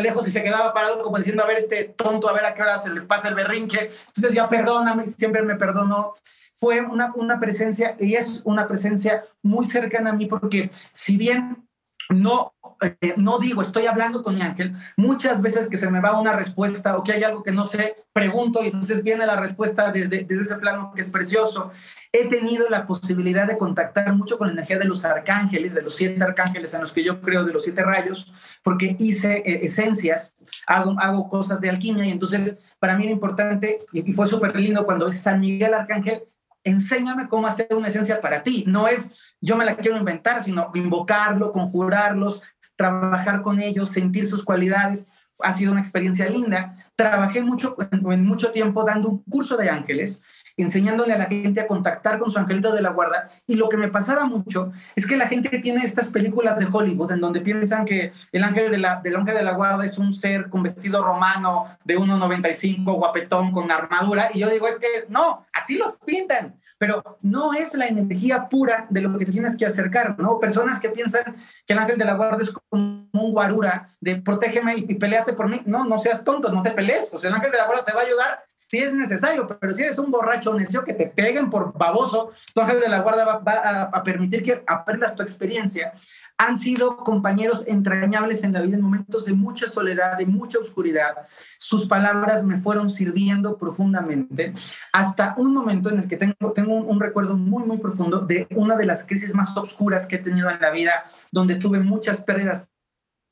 lejos y se quedaba parado como diciendo, a ver, este tonto, a ver a qué hora se le pasa el berrinche. Entonces ya perdóname, siempre me perdonó. Fue una, una presencia y es una presencia muy cercana a mí porque si bien no, eh, no digo, estoy hablando con mi ángel. Muchas veces que se me va una respuesta o que hay algo que no sé, pregunto y entonces viene la respuesta desde, desde ese plano que es precioso. He tenido la posibilidad de contactar mucho con la energía de los arcángeles, de los siete arcángeles en los que yo creo, de los siete rayos, porque hice eh, esencias, hago, hago cosas de alquimia y entonces para mí era importante y fue súper lindo cuando es San Miguel Arcángel, enséñame cómo hacer una esencia para ti. No es yo me la quiero inventar, sino invocarlo, conjurarlos, trabajar con ellos, sentir sus cualidades. Ha sido una experiencia linda. trabajé mucho, en mucho tiempo dando un curso de ángeles, enseñándole a la gente a contactar con su angelito de la guarda. Y lo que me pasaba mucho es que la gente tiene estas películas de Hollywood en donde piensan que el ángel de la, del ángel de la guarda es un ser con vestido romano de 1,95, guapetón, con armadura. Y yo digo, es que no, así los pintan pero no es la energía pura de lo que te tienes que acercar, ¿no? Personas que piensan que el ángel de la guarda es como un guarura de protégeme y, peleate por mí. No, no seas tonto, no te pelees. O sea, el ángel de la guarda te va a ayudar si es necesario, pero si eres un borracho necio que te peguen por baboso, tu ángel de la guarda va, a, permitir que aprendas tu experiencia. Han sido compañeros entrañables en la vida en momentos de mucha soledad, de mucha oscuridad. Sus palabras me fueron sirviendo profundamente hasta un momento en el que tengo, un, un recuerdo muy, muy profundo de una de las crisis más oscuras que he tenido en la vida, donde tuve muchas pérdidas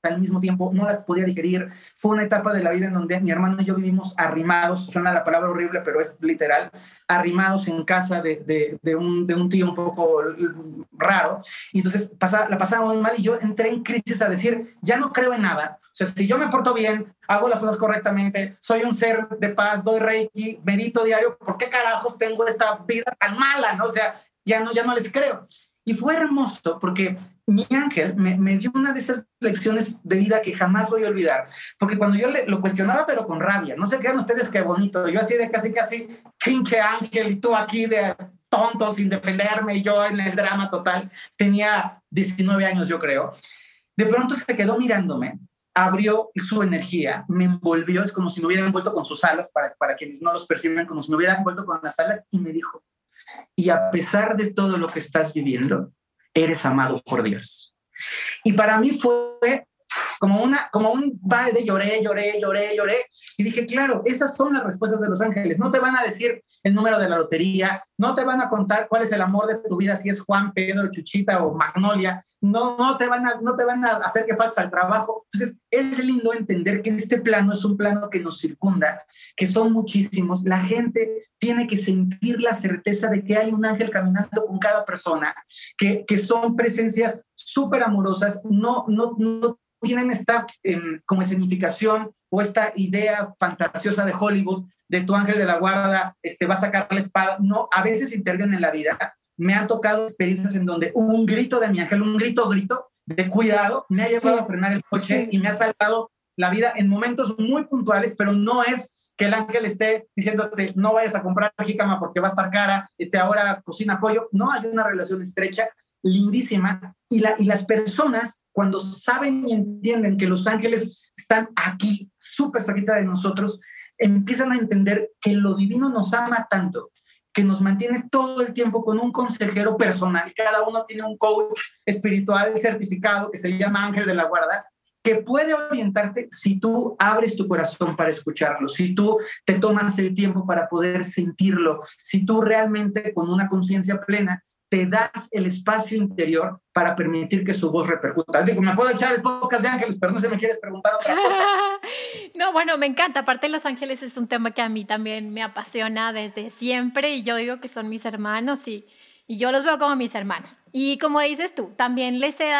al mismo tiempo, no las podía digerir. Fue una etapa de la vida en donde mi hermano y yo vivimos arrimados, suena la palabra horrible, pero es literal, arrimados en casa de, de, un, de un, tío un poco raro. Y entonces pasa, la pasaba muy mal y yo entré en crisis a decir, ya no creo en nada. O sea, si yo me porto bien, hago las cosas correctamente, soy un ser de paz, doy reiki, medito diario, ¿por qué carajos tengo esta vida tan mala? ¿no? O sea, ya no, ya no les creo. Y fue hermoso porque mi ángel me, dio una de esas lecciones de vida que jamás voy a olvidar, porque cuando yo le, lo cuestionaba, pero con rabia, no se crean ustedes qué bonito, yo así de casi, casi, pinche ángel, y tú aquí de tonto, sin defenderme, y yo en el drama total, tenía 19 años, yo creo. De pronto se quedó mirándome, abrió su energía, me envolvió, es como si me hubiera envuelto con sus alas, para, para quienes no los perciben, como si me hubiera envuelto con las alas, y me dijo, y a pesar de todo lo que estás viviendo, eres amado por Dios. Y para mí fue como, una, como un balde, lloré, lloré, lloré, lloré. Y dije, claro, esas son las respuestas de los ángeles. No te van a decir el número de la lotería, no te van a contar cuál es el amor de tu vida, si es Juan, Pedro, Chuchita o Magnolia. No, no, te van a, no te van a hacer que faltes al trabajo. Entonces, es lindo entender que este plano es un plano que nos circunda, que son muchísimos. La gente tiene que sentir la certeza de que hay un ángel caminando con cada persona, que, que son presencias súper amorosas, no, no, no tienen esta em, como escenificación o esta idea fantasiosa de Hollywood de tu ángel de la guarda este, va a sacar la espada. No, a veces intervienen en la vida. Me han tocado experiencias en donde un grito de mi ángel, un grito, grito de cuidado, me ha llevado a frenar el coche y me ha salvado la vida en momentos muy puntuales, pero no es que el ángel esté diciéndote no vayas a comprar jícama porque va a estar cara, este, ahora cocina pollo. No, hay una relación estrecha lindísima y, la, y las personas cuando saben y entienden que los ángeles están aquí, súper cerquita de nosotros, empiezan a entender que lo divino nos ama tanto, que nos mantiene todo el tiempo con un consejero personal. Cada uno tiene un coach espiritual certificado que se llama Ángel de la Guarda, que puede orientarte si tú abres tu corazón para escucharlo, si tú te tomas el tiempo para poder sentirlo, si tú realmente con una conciencia plena te das el espacio interior para permitir que su voz repercuta. Digo, me puedo echar el podcast de ángeles, pero no sé, ¿me quieres preguntar otra cosa? no, bueno, me encanta. Aparte, Los Ángeles es un tema que a mí también me apasiona desde siempre y yo digo que son mis hermanos y y yo los veo como mis hermanos. Y como dices tú, también les he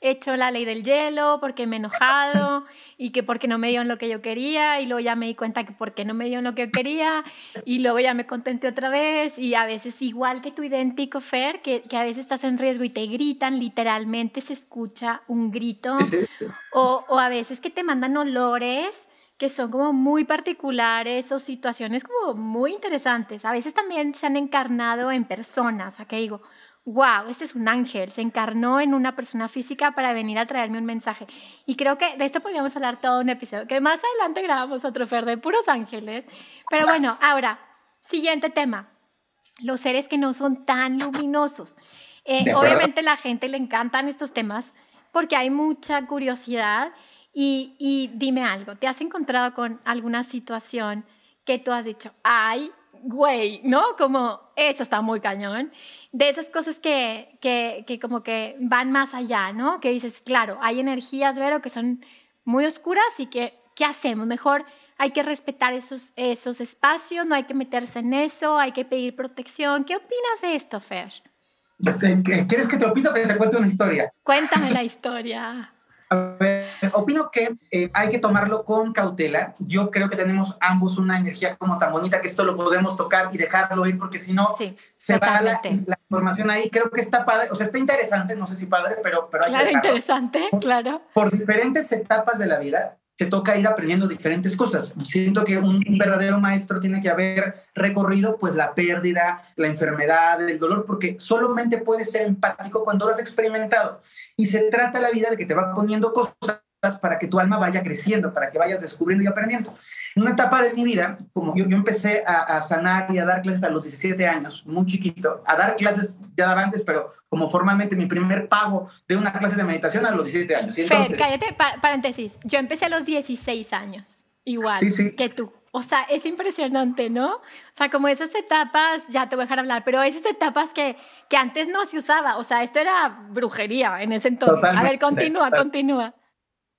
hecho la ley del hielo porque me he enojado y que porque no me dieron lo que yo quería y luego ya me di cuenta que porque no me dieron lo que yo quería y luego ya me contenté otra vez y a veces igual que tu idéntico Fer, que, que a veces estás en riesgo y te gritan, literalmente se escucha un grito o, o a veces que te mandan olores que son como muy particulares o situaciones como muy interesantes. A veces también se han encarnado en personas, o sea, que digo, wow, este es un ángel, se encarnó en una persona física para venir a traerme un mensaje. Y creo que de esto podríamos hablar todo un episodio, que más adelante grabamos otro Fer de puros ángeles. Pero bueno, ahora, siguiente tema, los seres que no son tan luminosos. Eh, obviamente la gente le encantan estos temas porque hay mucha curiosidad y, dime algo, ¿te has encontrado con alguna situación que tú has dicho, ay, güey, ¿no? Como, eso está muy cañón. De esas cosas que, que, que, como que van más allá, ¿no? Que dices, claro, hay energías, Vero, que son muy oscuras y que, ¿qué hacemos? Mejor hay que respetar esos, esos espacios, no hay que meterse en eso, hay que pedir protección. ¿Qué opinas de esto, Fer? ¿Quieres que te opine o que te cuente una historia? Cuéntame la historia. A ver, opino que eh, hay que tomarlo con cautela. Yo creo que tenemos ambos una energía como tan bonita que esto lo podemos tocar y dejarlo ir porque si no se va la, la, información ahí. Creo que está padre, o sea, está interesante, no sé si padre, pero, pero hay claro, que interesante, claro. Por diferentes etapas de la vida te toca ir aprendiendo diferentes cosas. Siento que un, verdadero maestro tiene que haber recorrido pues la pérdida, la enfermedad, el dolor, porque solamente puedes ser empático cuando lo has experimentado. Y se trata la vida de que te va poniendo cosas para que tu alma vaya creciendo, para que vayas descubriendo y aprendiendo. En una etapa de mi vida, como yo, yo empecé a, sanar y a dar clases a los 17 años, muy chiquito, a dar clases ya daba antes, pero como formalmente mi primer pago de una clase de meditación a los 17 años. Y entonces, Fer, cállate, paréntesis, yo empecé a los 16 años, igual que tú. O sea, es impresionante, ¿no? O sea, como esas etapas, ya te voy a dejar hablar, pero esas etapas que, que antes no se usaba, o sea, esto era brujería en ese entonces. a ver, continúa, continúa.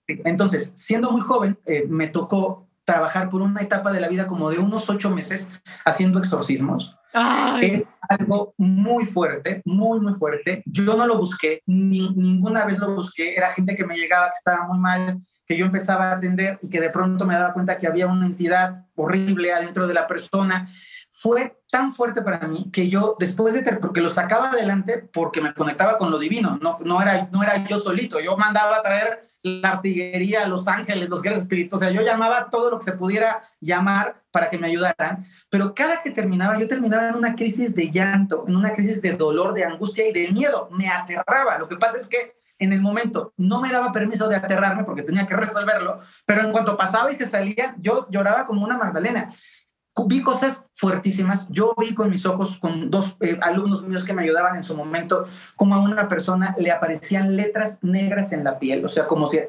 Entonces, siendo muy joven, eh, me tocó trabajar por una etapa de la vida como de unos ocho meses haciendo exorcismos. Es algo muy fuerte, muy, muy fuerte. Yo no lo busqué, ni, ninguna vez lo busqué. Era gente que me llegaba que estaba muy mal, que yo empezaba a atender y que de pronto me daba cuenta que había una entidad horrible adentro de la persona. Fue tan fuerte para mí que yo después de porque lo sacaba adelante porque me conectaba con lo divino, no, no, era, no era yo solito, yo mandaba a traer la artillería, los ángeles, los guerreros espíritus. O sea, yo llamaba todo lo que se pudiera llamar para que me ayudaran, pero cada que terminaba, yo terminaba en una crisis de llanto, en una crisis de dolor, de angustia y de miedo. Me aterraba. Lo que pasa es que en el momento no me daba permiso de aterrarme porque tenía que resolverlo, pero en cuanto pasaba y se salía, yo lloraba como una Magdalena vi cosas fuertísimas. Yo vi con mis ojos, con dos eh, alumnos míos que me ayudaban en su momento, como a una persona le aparecían letras negras en la piel, o sea, como si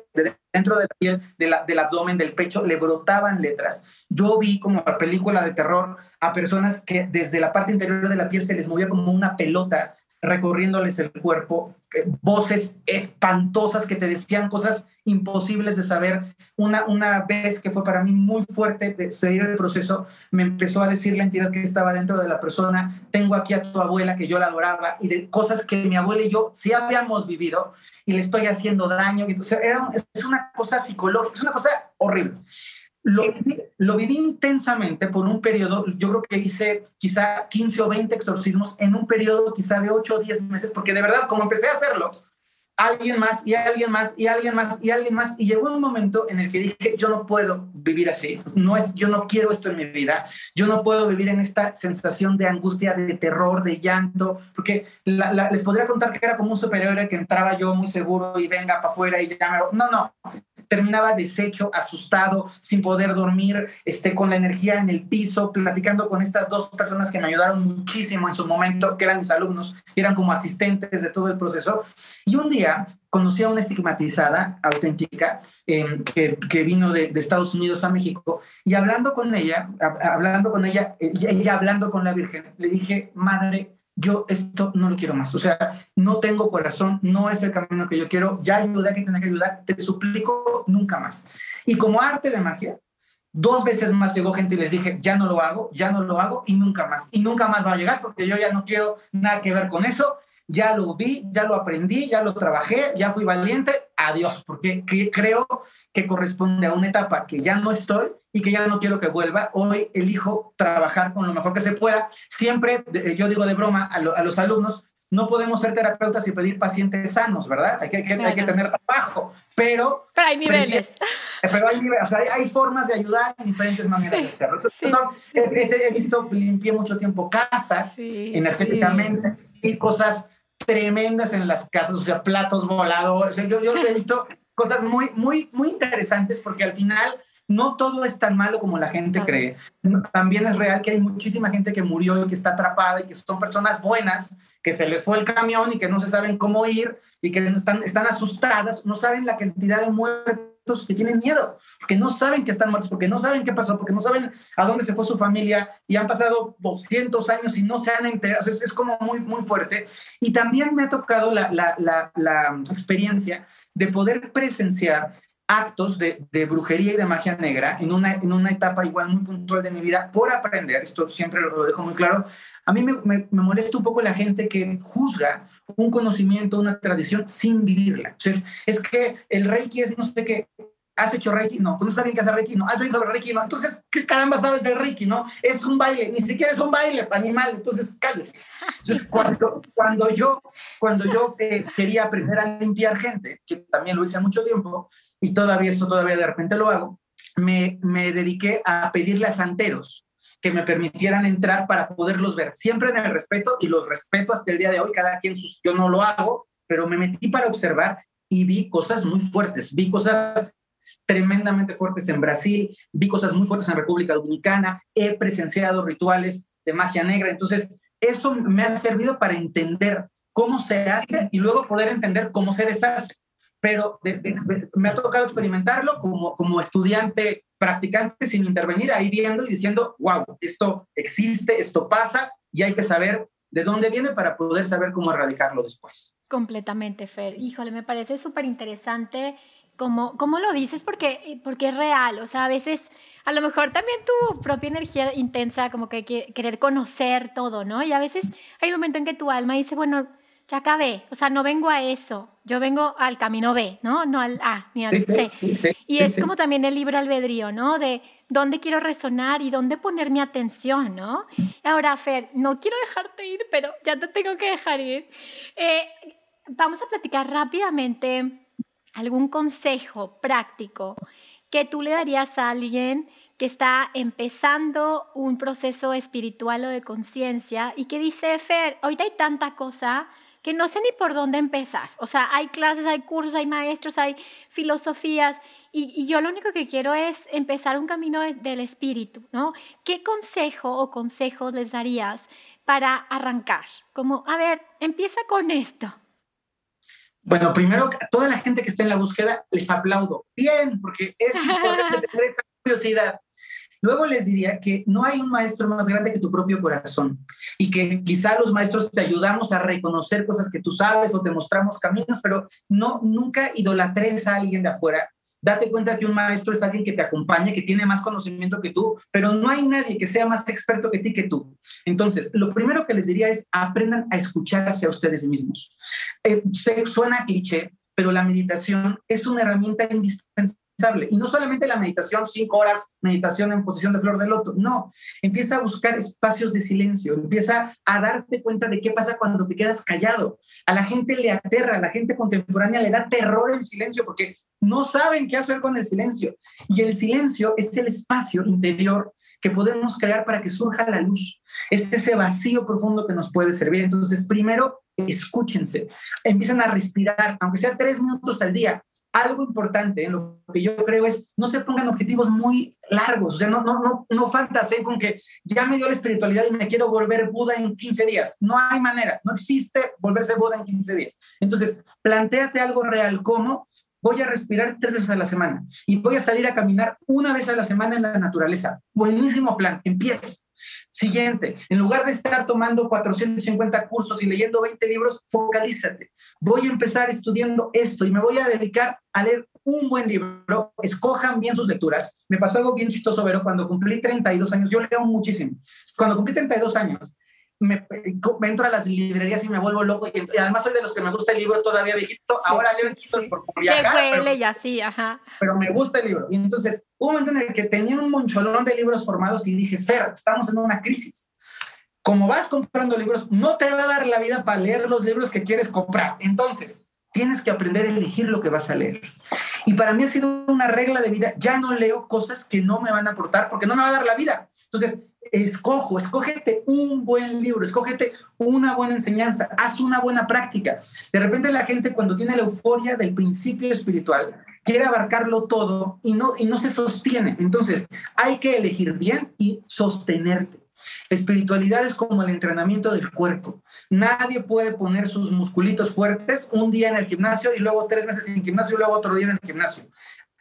dentro de la piel, del abdomen, del pecho, le brotaban letras. Yo vi como la película de terror a personas que desde la parte interior de la piel se les movía como una pelota recorriéndoles el cuerpo, eh, voces espantosas que te decían cosas imposibles de saber. Una, una vez que fue para mí muy fuerte de seguir el proceso, me empezó a decir la entidad que estaba dentro de la persona, tengo aquí a tu abuela que yo la adoraba y de cosas que mi abuela y yo sí habíamos vivido y le estoy haciendo daño. Entonces, era, es una cosa psicológica, es una cosa horrible. Lo, lo, viví intensamente por un periodo, yo creo que hice quizá 15 o 20 exorcismos en un periodo quizá de 8 o 10 meses, porque de verdad, como empecé a hacerlo, alguien más y alguien más y alguien más y alguien más, y llegó un momento en el que dije, yo no puedo vivir así, no es, yo no quiero esto en mi vida, yo no puedo vivir en esta sensación de angustia, de terror, de llanto, porque les podría contar que era como un superhéroe que entraba yo muy seguro y venga para afuera y ya me... No, no, terminaba deshecho, asustado, sin poder dormir, este, con la energía en el piso, platicando con estas dos personas que me ayudaron muchísimo en su momento, que eran mis alumnos, eran como asistentes de todo el proceso. Y un día conocí a una estigmatizada auténtica em, que, que, vino de, de, Estados Unidos a México y hablando con ella, hablando con ella, ella hablando con la Virgen, le dije, madre, yo esto no lo quiero más. O sea, no tengo corazón, no es el camino que yo quiero, ya ayudé a que tenga que ayudar, te suplico nunca más. Y como arte de magia, dos veces más llegó gente y les dije, ya no lo hago, ya no lo hago y nunca más. Y nunca más va a llegar porque yo ya no quiero nada que ver con eso. Ya lo vi, ya lo aprendí, ya lo trabajé, ya fui valiente, adiós, porque creo que corresponde a una etapa que ya no estoy y que ya no quiero que vuelva. Hoy elijo trabajar con lo mejor que se pueda. Siempre, yo digo de broma a, los alumnos, no podemos ser terapeutas y pedir pacientes sanos, ¿verdad? Hay que, hay que tener trabajo, pero... Pero hay niveles. Pero hay, niveles, o sea, hay, formas de ayudar y diferentes maneras de hacerlo. he, visto, limpié mucho tiempo casas energéticamente y cosas tremendas en las casas, o sea, platos voladores. yo, yo he visto cosas muy, muy, muy interesantes porque al final no todo es tan malo como la gente cree. También es real que hay muchísima gente que murió y que está atrapada y que son personas buenas, que se les fue el camión y que no se saben cómo ir y que están, están asustadas, no saben la cantidad de muertos que tienen miedo, que no saben que están muertos, porque no saben qué pasó, porque no saben a dónde se fue su familia y han pasado 200 años y no se han enterado. Es, es como muy, muy fuerte. Y también me ha tocado la, la, la, la experiencia de poder presenciar actos de, brujería y de magia negra en una, en una etapa igual muy puntual de mi vida por aprender, esto siempre lo, dejo muy claro, a mí me, me, molesta un poco la gente que juzga un conocimiento, una tradición sin vivirla. Entonces, es que el reiki es no sé qué, ¿Has hecho Reiki? No. ¿Tú no está bien que hacer Reiki? No. ¿Has oído sobre Reiki? No. Entonces, ¿qué caramba sabes del Reiki? No. Es un baile. Ni siquiera es un baile, animal. Entonces, cállese. Entonces, cuando, cuando yo, cuando yo eh, quería aprender a limpiar gente, que también lo hice mucho tiempo, y todavía esto todavía de repente lo hago, me, me dediqué a pedirle a santeros que me permitieran entrar para poderlos ver, siempre en el respeto, y los respeto hasta el día de hoy, cada quien sus, yo no lo hago, pero me metí para observar y vi cosas muy fuertes, vi cosas tremendamente fuertes en Brasil, vi cosas muy fuertes en República Dominicana, he presenciado rituales de magia negra, entonces eso me ha servido para entender cómo se hace y luego poder entender cómo se deshace. Pero me ha tocado experimentarlo como, como estudiante practicante sin intervenir, ahí viendo y diciendo, wow, esto existe, esto pasa y hay que saber de dónde viene para poder saber cómo erradicarlo después. Completamente, Fer. Híjole, me parece súper interesante ¿Cómo, ¿Cómo, lo dices? Porque, porque es real. O sea, a veces, a lo mejor también tu propia energía intensa, como que querer conocer todo, ¿no? Y a veces hay un momento en que tu alma dice, bueno, ya acabé. O sea, no vengo a eso. Yo vengo al camino B, ¿no? No al A ni al C. y es como también el libro albedrío, ¿no? De dónde quiero resonar y dónde poner mi atención, ¿no? Ahora, Fer, no quiero dejarte ir, pero ya te tengo que dejar ir. Eh, vamos a platicar rápidamente algún consejo práctico que tú le darías a alguien que está empezando un proceso espiritual o de conciencia y que dice, Fer, ahorita hay tanta cosa que no sé ni por dónde empezar. O sea, hay clases, hay cursos, hay maestros, hay filosofías y, yo lo único que quiero es empezar un camino del espíritu, ¿no? ¿Qué consejo o consejos les darías para arrancar? Como, a ver, empieza con esto. Bueno, primero, a toda la gente que está en la búsqueda, les aplaudo. Bien, porque es importante tener esa curiosidad. Luego les diría que no hay un maestro más grande que tu propio corazón y que quizá los maestros te ayudamos a reconocer cosas que tú sabes o te mostramos caminos, pero no nunca idolatres a alguien de afuera Date cuenta que un maestro es alguien que te acompaña, que tiene más conocimiento que tú, pero no hay nadie que sea más experto que ti que tú. Entonces, lo primero que les diría es aprendan a escucharse a ustedes mismos. Eh, suena cliché, pero la meditación es una herramienta indispensable y no solamente la meditación, cinco horas, meditación en posición de flor de loto, no, empieza a buscar espacios de silencio, empieza a darte cuenta de qué pasa cuando te quedas callado. A la gente le aterra, a la gente contemporánea le da terror el silencio porque no saben qué hacer con el silencio. Y el silencio es el espacio interior que podemos crear para que surja la luz. Es ese vacío profundo que nos puede servir. Entonces, primero, escúchense, empiezan a respirar, aunque sea tres minutos al día algo importante en lo que yo creo es no se pongan objetivos muy largos, o sea, no, no, no, no fantaseen con que ya me dio la espiritualidad y me quiero volver Buda en 15 días. No hay manera, no existe volverse Buda en 15 días. Entonces, planteate algo real como voy a respirar tres veces a la semana y voy a salir a caminar una vez a la semana en la naturaleza. Buenísimo plan, empieza. Siguiente, en lugar de estar tomando 450 cursos y leyendo 20 libros, focalízate. Voy a empezar estudiando esto y me voy a dedicar a leer un buen libro. Escojan bien sus lecturas. Me pasó algo bien chistoso, pero cuando cumplí 32 años, yo leo muchísimo. Cuando cumplí 32 años, me, entro a las librerías y me vuelvo loco. Y, además soy de los que me gusta el libro todavía viejito. Ahora leo en Kindle por, viajar. pero, y así, ajá. Pero me gusta el libro. Y entonces hubo un momento en el que tenía un moncholón de libros formados y dije, Fer, estamos en una crisis. Como vas comprando libros, no te va a dar la vida para leer los libros que quieres comprar. Entonces, tienes que aprender a elegir lo que vas a leer. Y para mí ha sido una regla de vida. Ya no leo cosas que no me van a aportar porque no me va a dar la vida. Entonces, escojo, escógete un buen libro, escógete una buena enseñanza, haz una buena práctica. De repente la gente cuando tiene la euforia del principio espiritual, quiere abarcarlo todo y no, y no se sostiene. Entonces, hay que elegir bien y sostenerte. Espiritualidad es como el entrenamiento del cuerpo. Nadie puede poner sus musculitos fuertes un día en el gimnasio y luego tres meses el gimnasio y luego otro día en el gimnasio.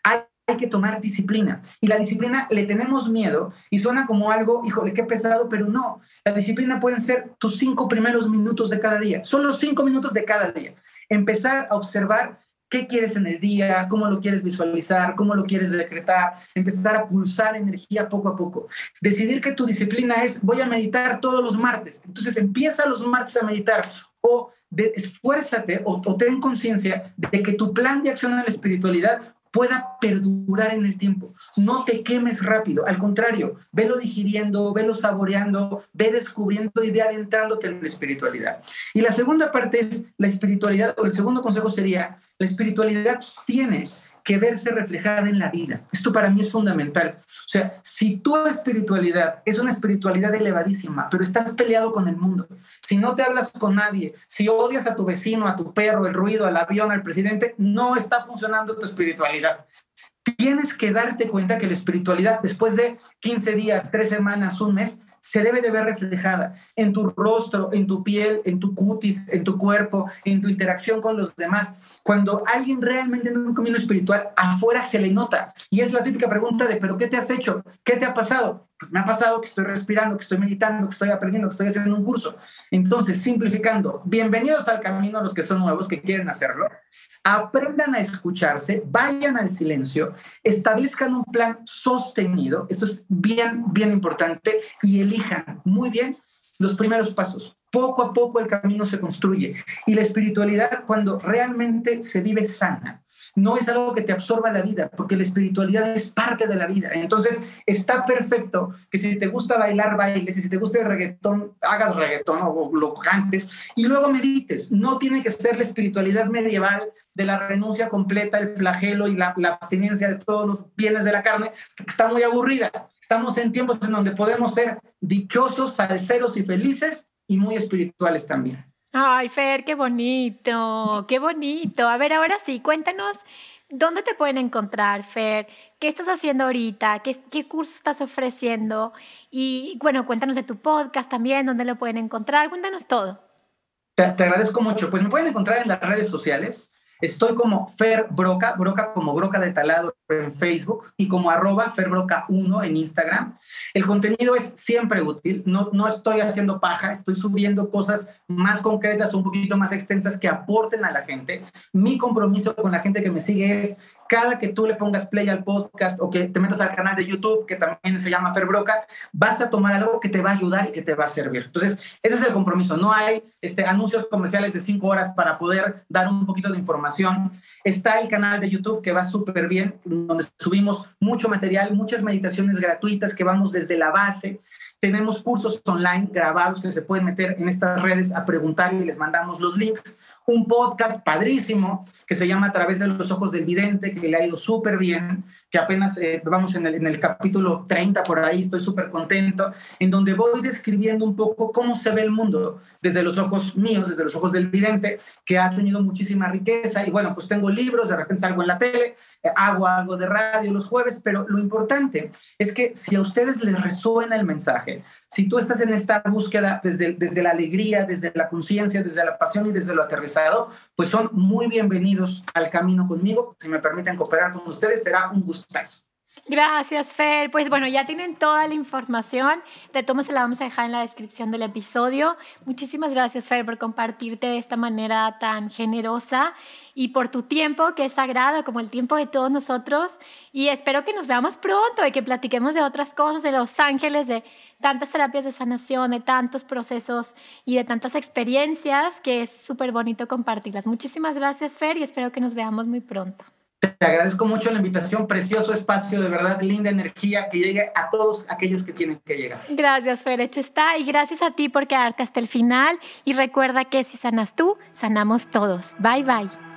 Hay hay que tomar disciplina. Y la disciplina le tenemos miedo y suena como algo, híjole, qué pesado, pero no. La disciplina pueden ser tus cinco primeros minutos de cada día, son los cinco minutos de cada día. Empezar a observar qué quieres en el día, cómo lo quieres visualizar, cómo lo quieres decretar, empezar a pulsar energía poco a poco. Decidir que tu disciplina es, voy a meditar todos los martes. Entonces empieza los martes a meditar o esfuérzate o, o ten conciencia de que tu plan de acción en la espiritualidad pueda perdurar en el tiempo. No te quemes rápido, al contrario, velo digiriendo, velo saboreando, ve descubriendo y ve adentrándote en la espiritualidad. Y la segunda parte es la espiritualidad, o el segundo consejo sería, la espiritualidad tiene que verse reflejada en la vida. Esto para mí es fundamental. O sea, si tu espiritualidad es una espiritualidad elevadísima, pero estás peleado con el mundo, si no te hablas con nadie, si odias a tu vecino, a tu perro, el ruido, al avión, al presidente, no está funcionando tu espiritualidad. Tienes que darte cuenta que la espiritualidad, después de 15 días, 3 semanas, un mes, se debe de ver reflejada en tu rostro, en tu piel, en tu cutis, en tu cuerpo, en tu interacción con los demás. Cuando alguien realmente en un camino espiritual, afuera se le nota. Y es la típica pregunta de, ¿pero qué te has hecho? ¿Qué te ha pasado? Me ha pasado que estoy respirando, que estoy meditando, que estoy aprendiendo, que estoy haciendo un curso. Entonces, simplificando, bienvenidos al camino los que son nuevos, que quieren hacerlo aprendan a escucharse, vayan al silencio, establezcan un plan sostenido, esto es bien, bien importante, y elijan muy bien los primeros pasos. Poco a poco el camino se construye y la espiritualidad cuando realmente se vive sana, no es algo que te absorba la vida, porque la espiritualidad es parte de la vida. Entonces, está perfecto que si te gusta bailar, bailes, si te gusta el reggaetón, hagas reggaetón o lo cantes, y luego medites. No tiene que ser la espiritualidad medieval de la renuncia completa, el flagelo y la, la abstinencia de todos los bienes de la carne, porque está muy aburrida. Estamos en tiempos en donde podemos ser dichosos, salseros y felices y muy espirituales también. Ay, Fer, qué bonito, qué bonito. A ver, ahora sí, cuéntanos dónde te pueden encontrar, Fer, qué estás haciendo ahorita, qué, curso estás ofreciendo y, bueno, cuéntanos de tu podcast también, dónde lo pueden encontrar, cuéntanos todo. Te agradezco mucho. Pues me pueden encontrar en las redes sociales. Estoy como Fer Broca, Broca como Broca de Talado en Facebook y como arroba ferbroca1 en Instagram. El contenido es siempre útil, no, no estoy haciendo paja, estoy subiendo cosas más concretas, un poquito más extensas que aporten a la gente. Mi compromiso con la gente que me sigue es cada que tú le pongas play al podcast o que te metas al canal de YouTube, que también se llama Ferbroca, vas a tomar algo que te va a ayudar y que te va a servir. Entonces, ese es el compromiso. No hay este, anuncios comerciales de cinco horas para poder dar un poquito de información. Está el canal de YouTube que va súper bien, donde subimos mucho material, muchas meditaciones gratuitas que vamos desde la base. Tenemos cursos online grabados que se pueden meter en estas redes a preguntar y les mandamos los links un podcast padrísimo que se llama A través de los ojos del vidente, que le ha ido súper bien, que apenas eh, vamos en el, en el, capítulo 30 por ahí, estoy súper contento, en donde voy describiendo un poco cómo se ve el mundo desde los ojos míos, desde los ojos del vidente, que ha tenido muchísima riqueza. Y bueno, pues tengo libros, de repente salgo en la tele, eh, hago algo de radio los jueves, pero lo importante es que si a ustedes les resuena el mensaje, si tú estás en esta búsqueda desde, desde la alegría, desde la conciencia, desde la pasión y desde lo aterrizado, pues son muy bienvenidos al camino conmigo. Si me permiten cooperar con ustedes, será un gustazo. Gracias, Fer. Pues bueno, ya tienen toda la información. De todos se la vamos a dejar en la descripción del episodio. Muchísimas gracias, Fer, por compartirte de esta manera tan generosa y por tu tiempo, que es sagrado, como el tiempo de todos nosotros. Y espero que nos veamos pronto y que platiquemos de otras cosas, de Los Ángeles, de tantas terapias de sanación, de tantos procesos y de tantas experiencias que es súper bonito compartirlas. Muchísimas gracias, Fer, y espero que nos veamos muy pronto. Te agradezco mucho la invitación, precioso espacio, de verdad, linda energía que llegue a todos aquellos que tienen que llegar. Gracias, Fer, hecho está. Y gracias a ti por quedarte hasta el final. Y recuerda que si sanas tú, sanamos todos. Bye, bye.